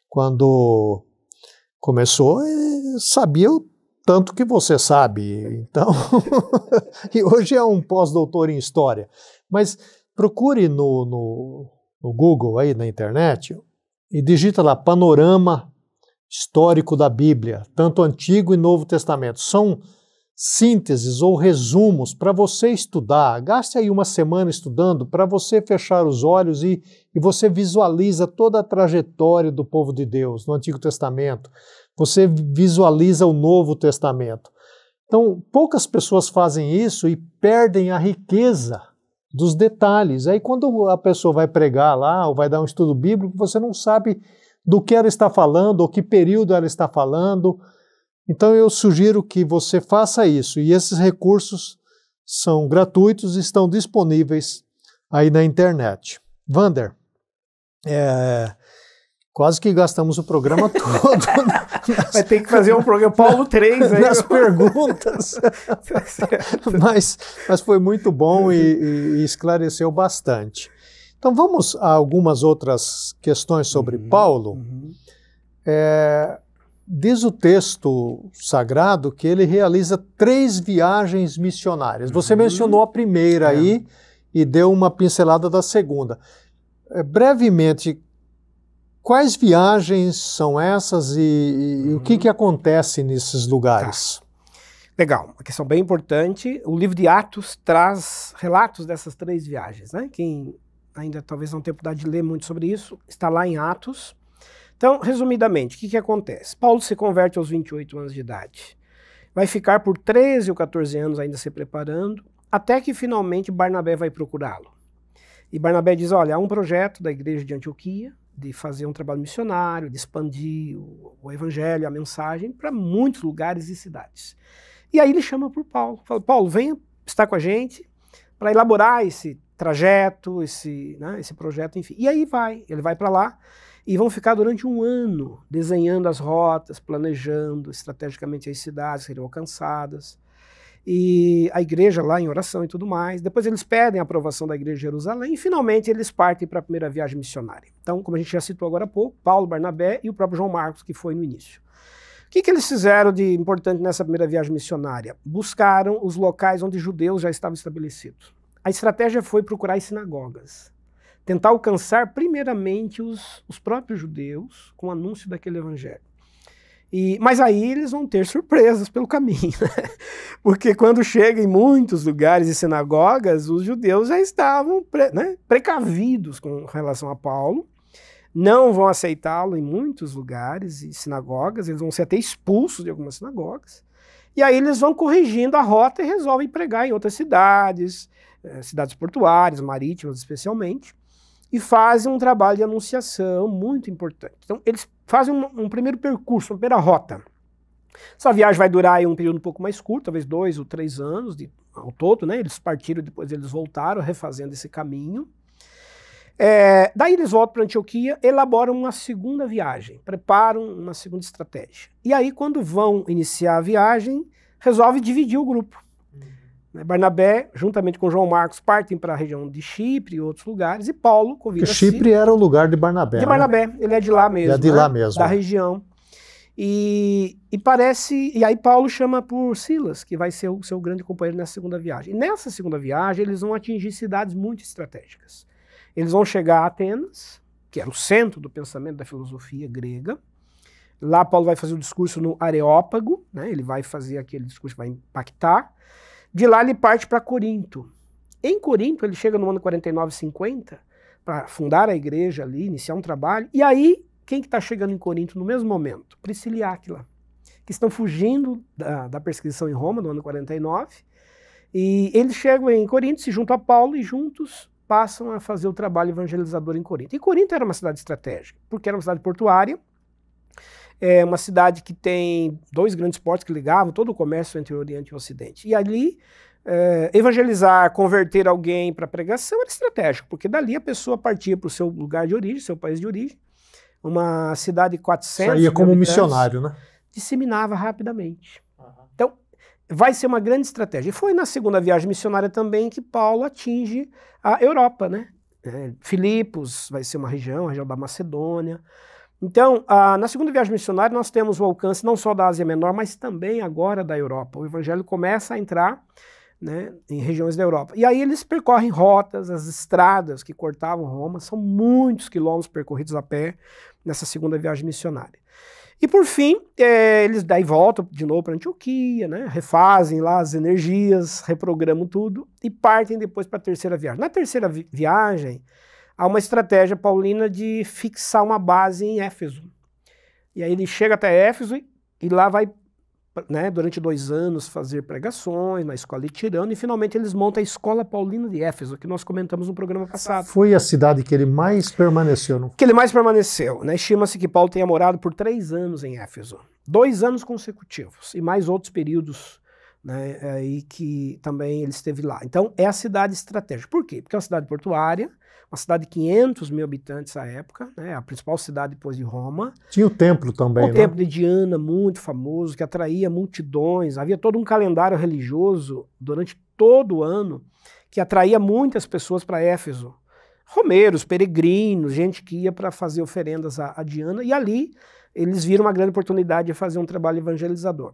quando começou, sabia o tanto que você sabe. Então, e hoje é um pós-doutor em história. Mas procure no, no, no Google, aí na internet, e digita lá Panorama Histórico da Bíblia, tanto Antigo e Novo Testamento. São sínteses ou resumos para você estudar. Gaste aí uma semana estudando para você fechar os olhos e, e você visualiza toda a trajetória do povo de Deus no Antigo Testamento. Você visualiza o Novo Testamento. Então, poucas pessoas fazem isso e perdem a riqueza dos detalhes. Aí quando a pessoa vai pregar lá ou vai dar um estudo bíblico, você não sabe do que ela está falando ou que período ela está falando. Então eu sugiro que você faça isso e esses recursos são gratuitos e estão disponíveis aí na internet. Vander, é, Quase que gastamos o programa todo. Vai ter que fazer um programa Paulo 3 aí. Nas perguntas. mas, mas foi muito bom e, e, esclareceu bastante. Então vamos a algumas outras questões sobre uhum, Paulo. Uhum. É, diz o texto sagrado que ele realiza três viagens missionárias. Você uhum. mencionou a primeira é. aí e deu uma pincelada da segunda. É, brevemente, Quais viagens são essas e, e uhum. o que, que acontece nesses lugares? Tá. Legal, uma questão bem importante. O livro de Atos traz relatos dessas três viagens. Né? Quem ainda talvez não tenha oportunidade de ler muito sobre isso, está lá em Atos. Então, resumidamente, o que, que acontece? Paulo se converte aos 28 anos de idade. Vai ficar por 13 ou 14 anos ainda se preparando, até que finalmente Barnabé vai procurá-lo. E Barnabé diz: Olha, há um projeto da igreja de Antioquia, de fazer um trabalho missionário, de expandir o, o evangelho, a mensagem para muitos lugares e cidades. E aí ele chama por Paulo, fala, Paulo, venha estar com a gente para elaborar esse trajeto, esse, né, esse projeto, enfim. E aí vai, ele vai para lá e vão ficar durante um ano desenhando as rotas, planejando estrategicamente as cidades que seriam alcançadas, e a igreja lá em oração e tudo mais. Depois eles pedem a aprovação da igreja de Jerusalém e finalmente eles partem para a primeira viagem missionária. Então, como a gente já citou agora há pouco, Paulo, Barnabé e o próprio João Marcos, que foi no início. O que, que eles fizeram de importante nessa primeira viagem missionária? Buscaram os locais onde judeus já estavam estabelecidos. A estratégia foi procurar as sinagogas. Tentar alcançar primeiramente os, os próprios judeus com o anúncio daquele evangelho. E, mas aí eles vão ter surpresas pelo caminho, né? porque quando chega em muitos lugares e sinagogas, os judeus já estavam pre, né, precavidos com relação a Paulo, não vão aceitá-lo em muitos lugares e sinagogas, eles vão ser até expulsos de algumas sinagogas, e aí eles vão corrigindo a rota e resolvem pregar em outras cidades, eh, cidades portuárias, marítimas especialmente, e fazem um trabalho de anunciação muito importante. Então, eles fazem um, um primeiro percurso, uma primeira rota. Essa viagem vai durar aí um período um pouco mais curto, talvez dois ou três anos de, ao todo, né? Eles partiram, depois eles voltaram, refazendo esse caminho. É, daí eles voltam para Antioquia, elaboram uma segunda viagem, preparam uma segunda estratégia. E aí, quando vão iniciar a viagem, resolve dividir o grupo. Né? Barnabé, juntamente com João Marcos, partem para a região de Chipre e outros lugares, e Paulo convida Porque Chipre era o lugar de Barnabé. De né? Barnabé, ele é de lá mesmo. é de né? lá mesmo. Da região. E, e, parece. E aí Paulo chama por Silas, que vai ser o seu grande companheiro nessa segunda viagem. E nessa segunda viagem, eles vão atingir cidades muito estratégicas. Eles vão chegar a Atenas, que era o centro do pensamento da filosofia grega. Lá Paulo vai fazer o discurso no Areópago, né? ele vai fazer aquele discurso que vai impactar. De lá ele parte para Corinto. Em Corinto, ele chega no ano 49, 50, para fundar a igreja ali, iniciar um trabalho. E aí, quem que está chegando em Corinto no mesmo momento? Priscila e Áquila, que estão fugindo da, da perseguição em Roma, no ano 49. E eles chegam em Corinto, se juntam a Paulo e juntos passam a fazer o trabalho evangelizador em Corinto. E Corinto era uma cidade estratégica, porque era uma cidade portuária, é uma cidade que tem dois grandes portos que ligavam todo o comércio entre o Oriente e o Ocidente. E ali, é, evangelizar, converter alguém para pregação era estratégico, porque dali a pessoa partia para o seu lugar de origem, seu país de origem, uma cidade de 400 Saía como missionário, né? Disseminava rapidamente. Uhum. Então, vai ser uma grande estratégia. E foi na segunda viagem missionária também que Paulo atinge a Europa, né? É, Filipos vai ser uma região, a região da Macedônia. Então, na segunda viagem missionária, nós temos o alcance não só da Ásia Menor, mas também agora da Europa. O evangelho começa a entrar né, em regiões da Europa. E aí eles percorrem rotas, as estradas que cortavam Roma, são muitos quilômetros percorridos a pé nessa segunda viagem missionária. E por fim, é, eles daí voltam de novo para Antioquia, né, refazem lá as energias, reprogramam tudo e partem depois para a terceira viagem. Na terceira vi viagem, há uma estratégia paulina de fixar uma base em Éfeso. E aí ele chega até Éfeso e, e lá vai, né, durante dois anos, fazer pregações na escola de Tirano, e finalmente eles montam a Escola Paulina de Éfeso, que nós comentamos no programa passado. Foi a cidade que ele mais permaneceu. Não? Que ele mais permaneceu. Né? Estima-se que Paulo tenha morado por três anos em Éfeso. Dois anos consecutivos, e mais outros períodos né, aí que também ele esteve lá. Então, é a cidade estratégica. Por quê? Porque é uma cidade portuária, uma cidade de 500 mil habitantes à época, né, a principal cidade depois de Roma. Tinha o templo também, O né? templo de Diana, muito famoso, que atraía multidões. Havia todo um calendário religioso durante todo o ano que atraía muitas pessoas para Éfeso. Romeiros, peregrinos, gente que ia para fazer oferendas a, a Diana, e ali eles viram uma grande oportunidade de fazer um trabalho evangelizador.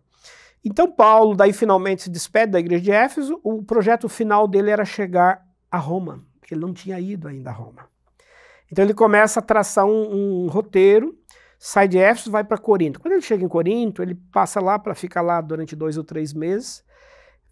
Então Paulo daí finalmente se despede da igreja de Éfeso, o projeto final dele era chegar a Roma porque ele não tinha ido ainda a Roma. Então ele começa a traçar um, um roteiro, sai de Éfeso, vai para Corinto. Quando ele chega em Corinto, ele passa lá para ficar lá durante dois ou três meses,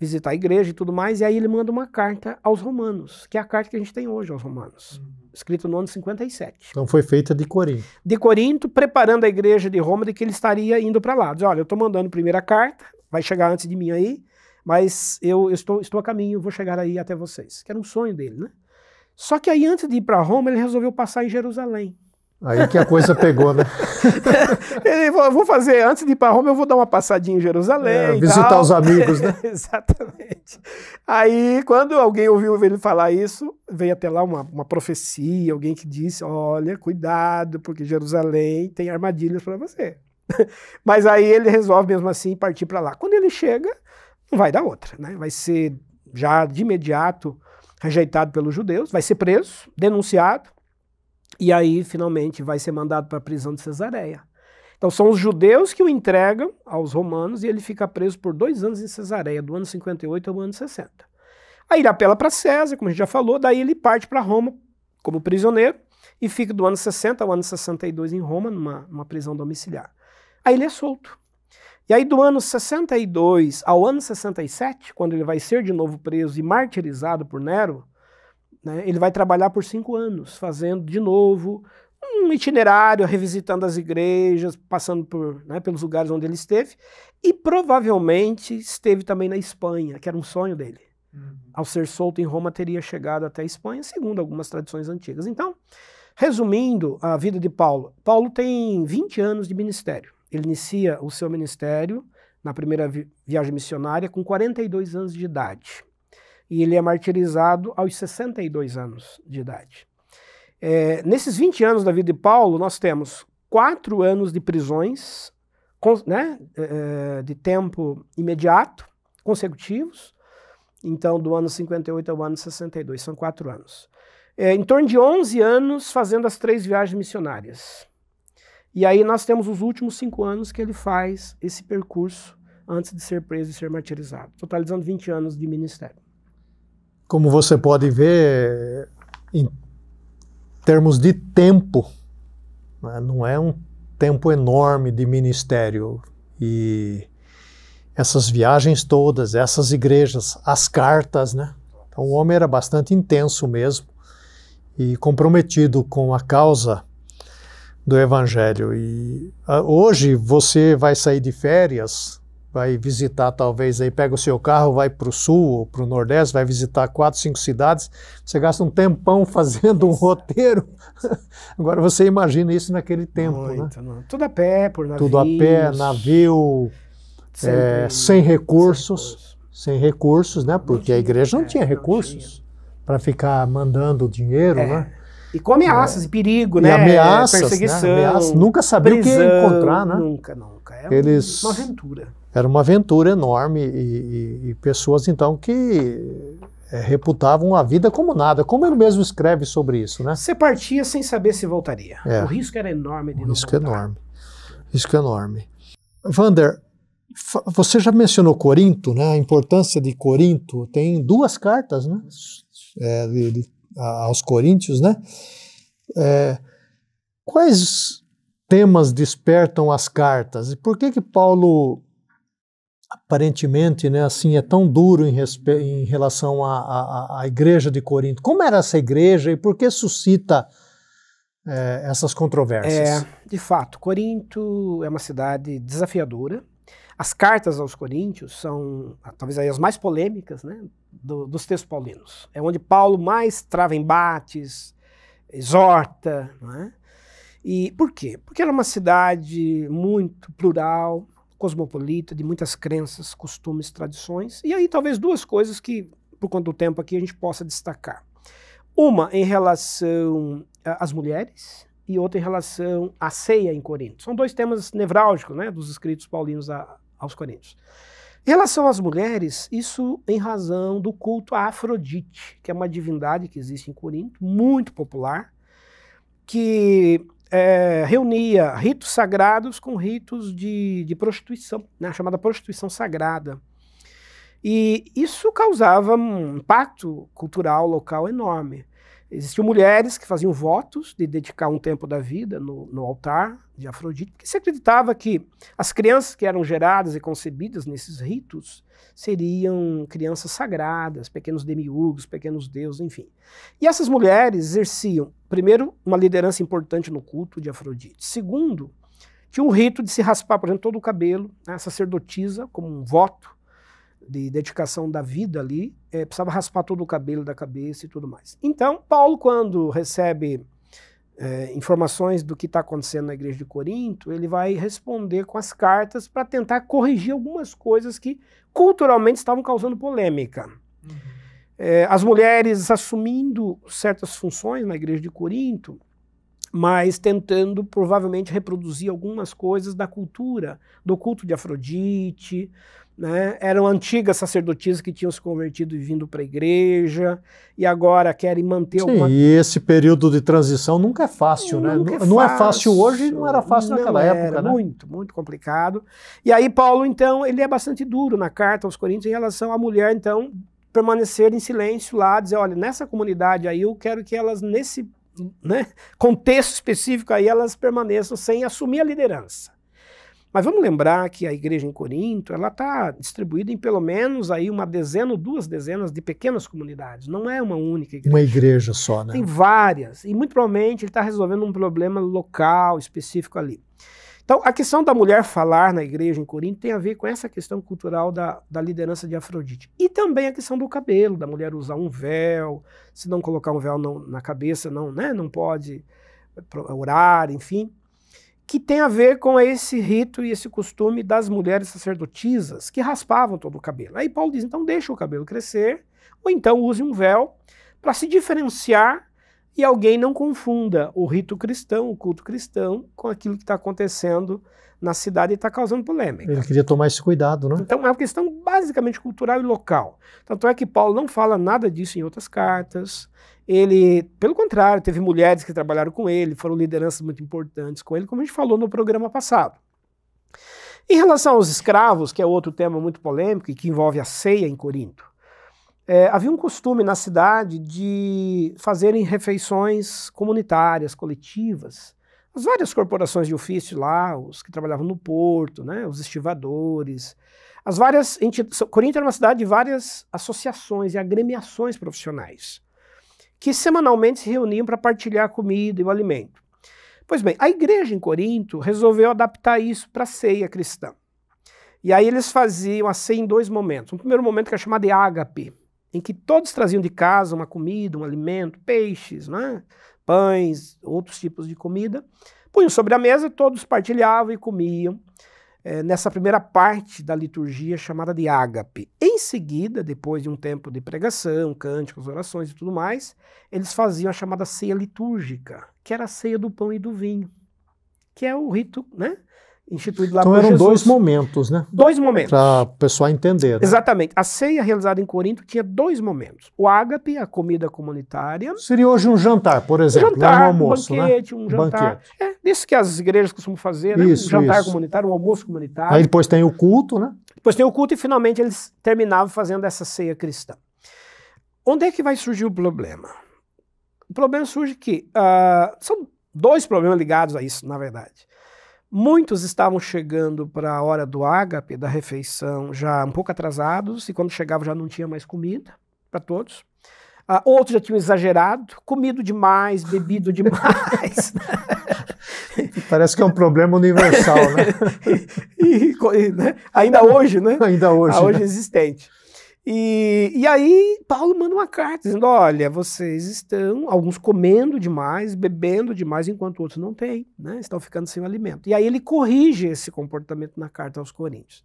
visitar a igreja e tudo mais, e aí ele manda uma carta aos romanos, que é a carta que a gente tem hoje aos romanos, uhum. escrita no ano 57. Então foi feita de Corinto. De Corinto, preparando a igreja de Roma de que ele estaria indo para lá. Diz, olha, eu estou mandando a primeira carta, vai chegar antes de mim aí, mas eu, eu estou, estou a caminho, vou chegar aí até vocês. Que era um sonho dele, né? Só que aí, antes de ir para Roma, ele resolveu passar em Jerusalém. Aí que a coisa pegou, né? ele falou, vou fazer, antes de ir para Roma, eu vou dar uma passadinha em Jerusalém. É, visitar tal. os amigos, né? Exatamente. Aí, quando alguém ouviu ele falar isso, veio até lá uma, uma profecia, alguém que disse: olha, cuidado, porque Jerusalém tem armadilhas para você. Mas aí ele resolve mesmo assim partir para lá. Quando ele chega, não vai dar outra, né? Vai ser já de imediato rejeitado pelos judeus, vai ser preso, denunciado, e aí finalmente vai ser mandado para a prisão de Cesareia. Então são os judeus que o entregam aos romanos e ele fica preso por dois anos em Cesareia, do ano 58 ao ano 60. Aí ele apela para César, como a gente já falou, daí ele parte para Roma como prisioneiro e fica do ano 60 ao ano 62 em Roma, numa, numa prisão domiciliar. Aí ele é solto. E aí, do ano 62 ao ano 67, quando ele vai ser de novo preso e martirizado por Nero, né, ele vai trabalhar por cinco anos, fazendo de novo um itinerário, revisitando as igrejas, passando por, né, pelos lugares onde ele esteve, e provavelmente esteve também na Espanha, que era um sonho dele. Uhum. Ao ser solto em Roma, teria chegado até a Espanha, segundo algumas tradições antigas. Então, resumindo a vida de Paulo, Paulo tem 20 anos de ministério. Ele inicia o seu ministério na primeira vi viagem missionária com 42 anos de idade. E ele é martirizado aos 62 anos de idade. É, nesses 20 anos da vida de Paulo, nós temos quatro anos de prisões, né, é, de tempo imediato, consecutivos, então do ano 58 ao ano 62, são quatro anos. É, em torno de 11 anos fazendo as três viagens missionárias. E aí nós temos os últimos cinco anos que ele faz esse percurso antes de ser preso e ser martirizado, totalizando 20 anos de ministério. Como você pode ver, em, termos de tempo, né, não é um tempo enorme de ministério. E essas viagens todas, essas igrejas, as cartas, né? Então o homem era bastante intenso mesmo e comprometido com a causa do evangelho. E uh, hoje você vai sair de férias, vai visitar talvez aí pega o seu carro, vai para o sul ou para o nordeste, vai visitar quatro, cinco cidades, você gasta um tempão fazendo um roteiro. Agora você imagina isso naquele tempo, né? Muito, né? Tudo a pé, por navio. Tudo a pé, navio é, sem recursos, sem recursos, né? Porque a igreja não é, tinha recursos para ficar mandando dinheiro, é. né? E com ameaças é. e perigo, né? E ameaças, né? perseguição, né? ameaças. Nunca sabia prisão, o que ia encontrar, né? Nunca, nunca. É Eles, uma aventura. Era uma aventura enorme e, e, e pessoas então que é, reputavam a vida como nada, como ele mesmo escreve sobre isso, né? Você partia sem saber se voltaria. É. O risco era enorme de o não risco voltar. enorme. Risco enorme. Vander, você já mencionou Corinto, né? A importância de Corinto. Tem duas cartas, né? É, de, de, aos Coríntios, né? É, quais temas despertam as cartas? E por que que Paulo aparentemente, né, assim, é tão duro em, em relação à, à, igreja de Corinto? Como era essa igreja e por que suscita é, essas controvérsias? É, de fato, Corinto é uma cidade desafiadora as cartas aos Coríntios são talvez as mais polêmicas né, do, dos textos paulinos. É onde Paulo mais trava embates, exorta. Né? E por quê? Porque era uma cidade muito plural, cosmopolita, de muitas crenças, costumes, tradições. E aí talvez duas coisas que, por conta do tempo aqui, a gente possa destacar. Uma em relação às mulheres e outra em relação à ceia em Corinto. São dois temas nevrálgicos né, dos escritos paulinos a, aos Coríntios. Em relação às mulheres, isso em razão do culto a Afrodite, que é uma divindade que existe em Corinto, muito popular, que é, reunia ritos sagrados com ritos de, de prostituição, né, chamada prostituição sagrada. E isso causava um impacto cultural local enorme. Existiam mulheres que faziam votos de dedicar um tempo da vida no, no altar de Afrodite, porque se acreditava que as crianças que eram geradas e concebidas nesses ritos seriam crianças sagradas, pequenos demiurgos, pequenos deuses, enfim. E essas mulheres exerciam, primeiro, uma liderança importante no culto de Afrodite. Segundo, tinha um rito de se raspar, por exemplo, todo o cabelo, né, a sacerdotisa, como um voto, de dedicação da vida ali, é, precisava raspar todo o cabelo da cabeça e tudo mais. Então, Paulo, quando recebe é, informações do que está acontecendo na igreja de Corinto, ele vai responder com as cartas para tentar corrigir algumas coisas que culturalmente estavam causando polêmica. Uhum. É, as mulheres assumindo certas funções na igreja de Corinto, mas tentando provavelmente reproduzir algumas coisas da cultura, do culto de Afrodite, né? Eram antigas sacerdotisas que tinham se convertido e vindo para a igreja, e agora querem manter Sim, alguma... e esse período de transição nunca é fácil, né? nunca né? É não fácil, é fácil hoje, não era fácil não naquela era, época, né? Muito, muito complicado. E aí Paulo, então, ele é bastante duro na carta aos Coríntios em relação à mulher, então, permanecer em silêncio lá, dizer, olha, nessa comunidade aí eu quero que elas, nesse né, contexto específico aí, elas permaneçam sem assumir a liderança. Mas vamos lembrar que a igreja em Corinto, ela está distribuída em pelo menos aí uma dezena ou duas dezenas de pequenas comunidades. Não é uma única igreja. Uma igreja só, né? Tem várias. E muito provavelmente ele está resolvendo um problema local, específico ali. Então, a questão da mulher falar na igreja em Corinto tem a ver com essa questão cultural da, da liderança de Afrodite. E também a questão do cabelo, da mulher usar um véu, se não colocar um véu não, na cabeça, não, né, não pode orar, enfim que tem a ver com esse rito e esse costume das mulheres sacerdotisas que raspavam todo o cabelo. Aí Paulo diz: então deixa o cabelo crescer, ou então use um véu para se diferenciar e alguém não confunda o rito cristão, o culto cristão, com aquilo que está acontecendo na cidade e está causando polêmica. Ele queria tomar esse cuidado, né? Então é uma questão basicamente cultural e local. Tanto é que Paulo não fala nada disso em outras cartas. Ele, pelo contrário, teve mulheres que trabalharam com ele, foram lideranças muito importantes com ele, como a gente falou no programa passado. Em relação aos escravos, que é outro tema muito polêmico e que envolve a ceia em Corinto, é, havia um costume na cidade de fazerem refeições comunitárias, coletivas. As várias corporações de ofício lá, os que trabalhavam no porto, né, os estivadores, as várias. Corinto era uma cidade de várias associações e agremiações profissionais que semanalmente se reuniam para partilhar a comida e o alimento. Pois bem, a igreja em Corinto resolveu adaptar isso para a ceia cristã. E aí eles faziam a ceia em dois momentos. Um primeiro momento que é chamado de ágape, em que todos traziam de casa uma comida, um alimento, peixes, né? pães, outros tipos de comida. Punham sobre a mesa, todos partilhavam e comiam é, nessa primeira parte da liturgia chamada de ágape. Em seguida, depois de um tempo de pregação, cânticos, orações e tudo mais, eles faziam a chamada ceia litúrgica, que era a ceia do pão e do vinho, que é o rito, né? Instituído lá então por eram Jesus. dois momentos, né? Dois momentos. Para o pessoal entender. Né? Exatamente. A ceia realizada em Corinto tinha dois momentos. O ágape, a comida comunitária. Seria hoje um jantar, por exemplo, jantar, um almoço, um banquete, né? um jantar. Banquete. É, isso que as igrejas costumam fazer, né? Isso, um jantar isso. comunitário, um almoço comunitário. Aí depois tem o culto, né? Depois tem o culto e finalmente eles terminavam fazendo essa ceia cristã. Onde é que vai surgir o problema? O problema surge que ah, são dois problemas ligados a isso, na verdade. Muitos estavam chegando para a hora do ágape, da refeição, já um pouco atrasados, e quando chegavam já não tinha mais comida para todos. Ah, outros já tinham exagerado, comido demais, bebido demais. Parece que é um problema universal, né? e, e, né? Ainda hoje, né? Ainda hoje. Ah, hoje né? existente. E, e aí Paulo manda uma carta dizendo: olha, vocês estão, alguns comendo demais, bebendo demais, enquanto outros não têm, né? Estão ficando sem o alimento. E aí ele corrige esse comportamento na carta aos Coríntios.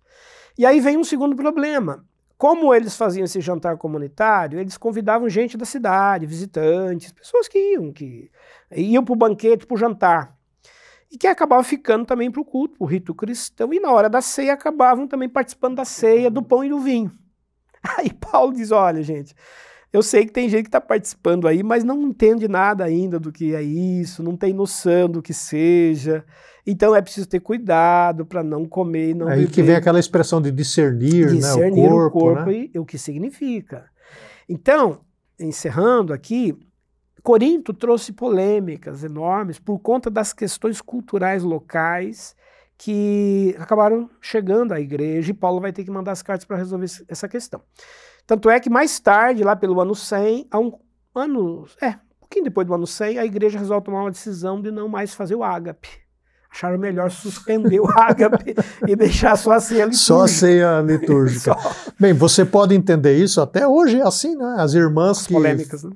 E aí vem um segundo problema. Como eles faziam esse jantar comunitário, eles convidavam gente da cidade, visitantes, pessoas que iam, que iam para o banquete, para o jantar. E que acabavam ficando também para o culto, para o rito cristão, e na hora da ceia acabavam também participando da ceia, do pão e do vinho. Aí Paulo diz: olha, gente, eu sei que tem gente que está participando aí, mas não entende nada ainda do que é isso, não tem noção do que seja. Então é preciso ter cuidado para não comer e não Aí beber. que vem aquela expressão de discernir, discernir né? o corpo. o corpo né? e o que significa. Então, encerrando aqui, Corinto trouxe polêmicas enormes por conta das questões culturais locais que acabaram chegando à igreja e Paulo vai ter que mandar as cartas para resolver essa questão. Tanto é que mais tarde, lá pelo ano 100, a um ano, é, um pouquinho depois do ano 100, a igreja resolve tomar uma decisão de não mais fazer o ágape. Acharam melhor suspender o ágape e deixar só a ceia litúrgica. Só a ceia litúrgica. Bem, você pode entender isso, até hoje é assim, né? As irmãs As que polêmicas, né?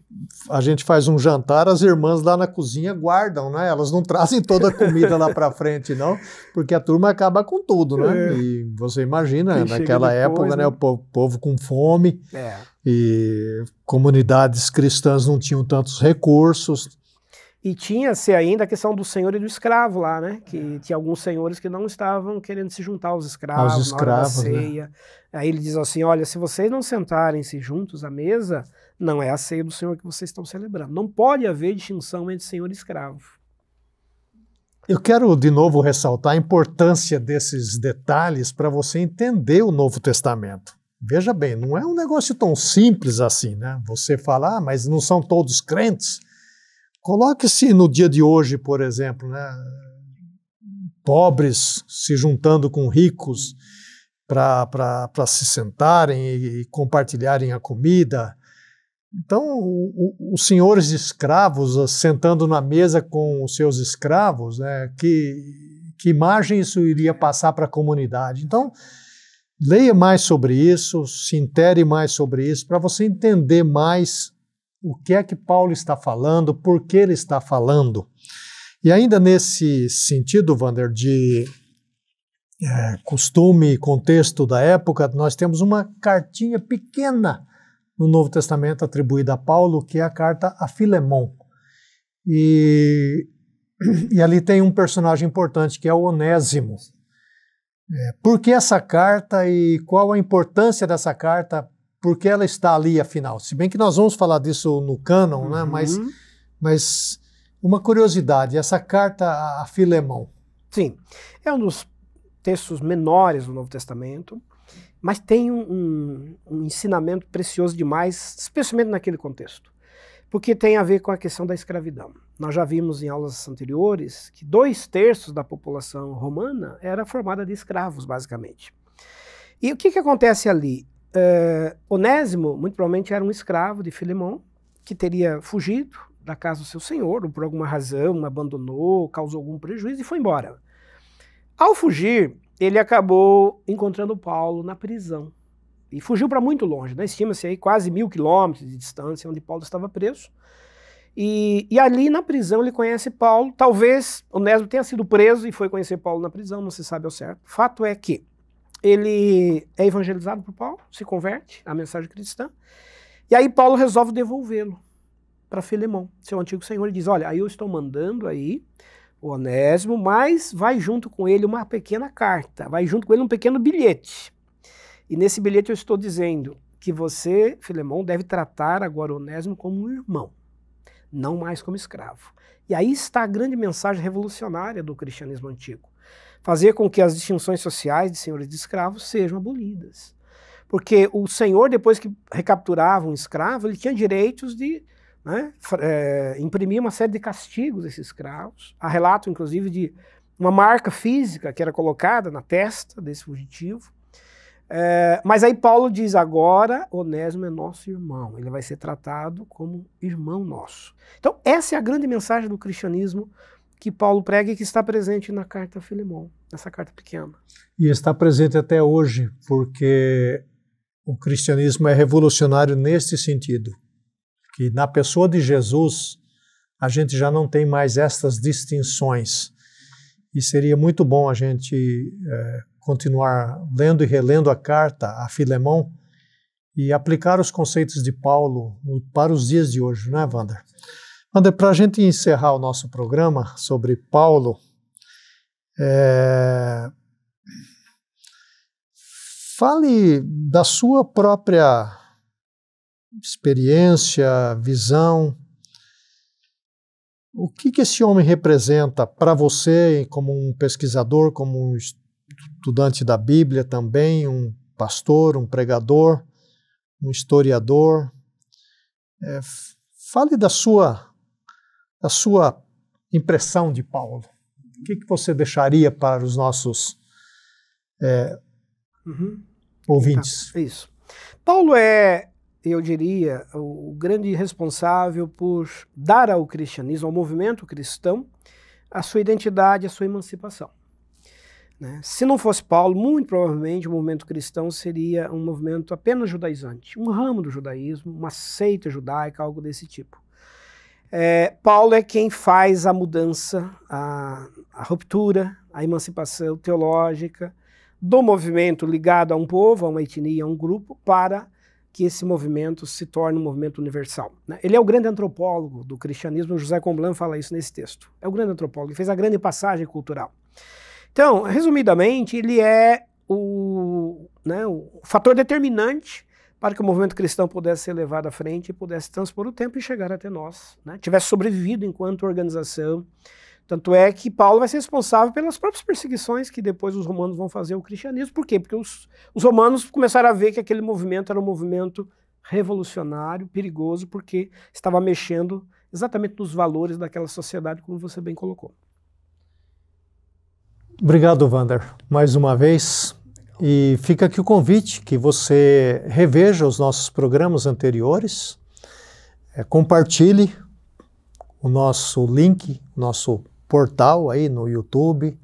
a gente faz um jantar, as irmãs lá na cozinha guardam, né? Elas não trazem toda a comida lá para frente, não, porque a turma acaba com tudo, né? É. E você imagina, Quem naquela depois, época, né? né? O povo, povo com fome É. e comunidades cristãs não tinham tantos recursos. E tinha-se ainda a questão do senhor e do escravo lá, né? Que tinha alguns senhores que não estavam querendo se juntar aos escravos, Aos na escravos, né? ceia. Aí ele diz assim: olha, se vocês não sentarem-se juntos à mesa, não é a ceia do Senhor que vocês estão celebrando. Não pode haver distinção entre senhor e escravo. Eu quero de novo ressaltar a importância desses detalhes para você entender o Novo Testamento. Veja bem, não é um negócio tão simples assim, né? Você fala, ah, mas não são todos crentes. Coloque-se no dia de hoje, por exemplo, né? pobres se juntando com ricos para se sentarem e, e compartilharem a comida. Então, os senhores escravos ah, sentando na mesa com os seus escravos, né, que, que imagem isso iria passar para a comunidade? Então, leia mais sobre isso, se intere mais sobre isso, para você entender mais o que é que Paulo está falando, por que ele está falando. E ainda nesse sentido, Wander, de é, costume e contexto da época, nós temos uma cartinha pequena no Novo Testamento atribuída a Paulo, que é a carta a Filemon. E, e ali tem um personagem importante, que é o Onésimo. É, por que essa carta e qual a importância dessa carta? Por que ela está ali, afinal? Se bem que nós vamos falar disso no cânon, né? mas, Uhum. mas uma curiosidade, essa carta a Filemon. Sim, é um dos textos menores do Novo Testamento. Mas tem um, um, um ensinamento precioso demais, especialmente naquele contexto, porque tem a ver com a questão da escravidão. Nós já vimos em aulas anteriores que dois terços da população romana era formada de escravos, basicamente. E o que, que acontece ali? Uh, Onésimo, muito provavelmente, era um escravo de Filemão, que teria fugido da casa do seu senhor, ou por alguma razão abandonou, causou algum prejuízo e foi embora. Ao fugir, ele acabou encontrando Paulo na prisão. E fugiu para muito longe, né? estima-se aí quase mil quilômetros de distância onde Paulo estava preso. E, e, ali na prisão ele conhece Paulo. Talvez Onésimo tenha sido preso e foi conhecer Paulo na prisão, não se sabe ao certo. Fato é que ele é evangelizado por Paulo, se converte à mensagem cristã. E aí Paulo resolve devolvê-lo para Filemão, seu antigo senhor, e diz: Olha, aí eu estou mandando aí o Onésimo, mas vai junto com ele uma pequena carta, vai junto com ele um pequeno bilhete. E nesse bilhete eu estou dizendo que você, Filemão, deve tratar agora o Onésimo como um irmão, não mais como escravo. E aí está a grande mensagem revolucionária do cristianismo antigo. Fazer com que as distinções sociais de senhores de escravos sejam abolidas. Porque o senhor, depois que recapturava um escravo, ele tinha direitos de né, é, imprimir uma série de castigos a esses escravos. Há relato, inclusive, de uma marca física que era colocada na testa desse fugitivo. É, mas aí Paulo diz agora, Onésimo é nosso irmão, ele vai ser tratado como irmão nosso. Então essa é a grande mensagem do cristianismo que Paulo prega e que está presente na carta a Filemão, nessa carta pequena. E está presente até hoje, porque o cristianismo é revolucionário neste sentido que na pessoa de Jesus a gente já não tem mais estas distinções. E seria muito bom a gente é, continuar lendo e relendo a carta a Filemão e aplicar os conceitos de Paulo para os dias de hoje, não é, Wander? Wander, para a gente encerrar o nosso programa sobre Paulo, é... fale da sua própria experiência, visão. O que, que esse homem representa para você, como um pesquisador, como um estudante da Bíblia também, um pastor, um pregador, um historiador? É, fale da sua, da sua impressão de Paulo. O que, que você deixaria para os nossos é, uhum. ouvintes? Tá, isso. Paulo é eu diria, o grande responsável por dar ao cristianismo, ao movimento cristão, a sua identidade, a sua emancipação. Né? Se não fosse Paulo, muito provavelmente o movimento cristão seria um movimento apenas judaizante, um ramo do judaísmo, uma seita judaica, algo desse tipo. É, Paulo é quem faz a mudança, a, a ruptura, a emancipação teológica do movimento ligado a um povo, a uma etnia, a um grupo, para que esse movimento se torne um movimento universal. Né? Ele é o grande antropólogo do cristianismo, José Comblan fala isso nesse texto. É o grande antropólogo, ele fez a grande passagem cultural. Então, resumidamente, ele é o, né, o fator determinante para que o movimento cristão pudesse ser levado à frente e pudesse transpor o tempo e chegar até nós, né? tivesse sobrevivido enquanto organização, tanto é que Paulo vai ser responsável pelas próprias perseguições que depois os romanos vão fazer ao cristianismo. Por quê? Porque os, os romanos começaram a ver que aquele movimento era um movimento revolucionário, perigoso, porque estava mexendo exatamente nos valores daquela sociedade, como você bem colocou. Obrigado, Vander, mais uma vez. E fica aqui o convite que você reveja os nossos programas anteriores, é, compartilhe o nosso link, nosso portal aí no YouTube.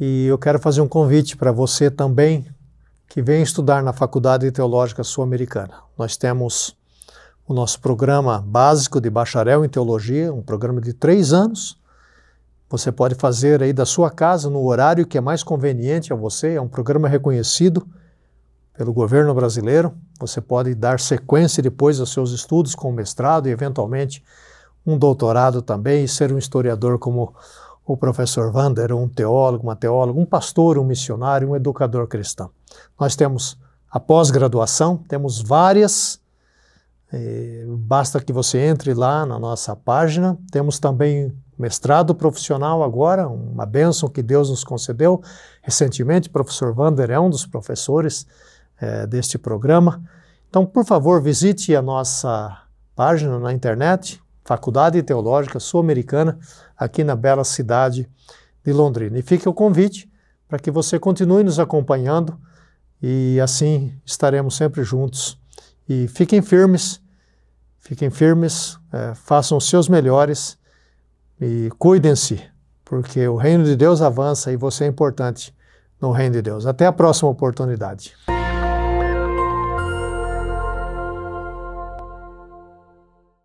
E eu quero fazer um convite para você também que vem estudar na Faculdade Teológica Sul-Americana. Nós temos o nosso programa básico de bacharel em teologia, um programa de três anos. Você pode fazer aí da sua casa no horário que é mais conveniente a você. É um programa reconhecido pelo governo brasileiro. Você pode dar sequência depois aos seus estudos com mestrado e eventualmente um doutorado também e ser um historiador como o professor Wander, um teólogo, uma teóloga, um pastor, um missionário, um educador cristão. Nós temos a pós-graduação, temos várias, eh, basta que você entre lá na nossa página. Temos também mestrado profissional agora, uma bênção que Deus nos concedeu. Recentemente, o professor Vander é um dos professores é, deste programa. Então, por favor, visite a nossa página na internet, Faculdade Teológica Sul-Americana, aqui na bela cidade de Londrina. E fique o convite para que você continue nos acompanhando e assim estaremos sempre juntos. E fiquem firmes, fiquem firmes, é, façam os seus melhores e cuidem-se, porque o reino de Deus avança e você é importante no reino de Deus. Até a próxima oportunidade.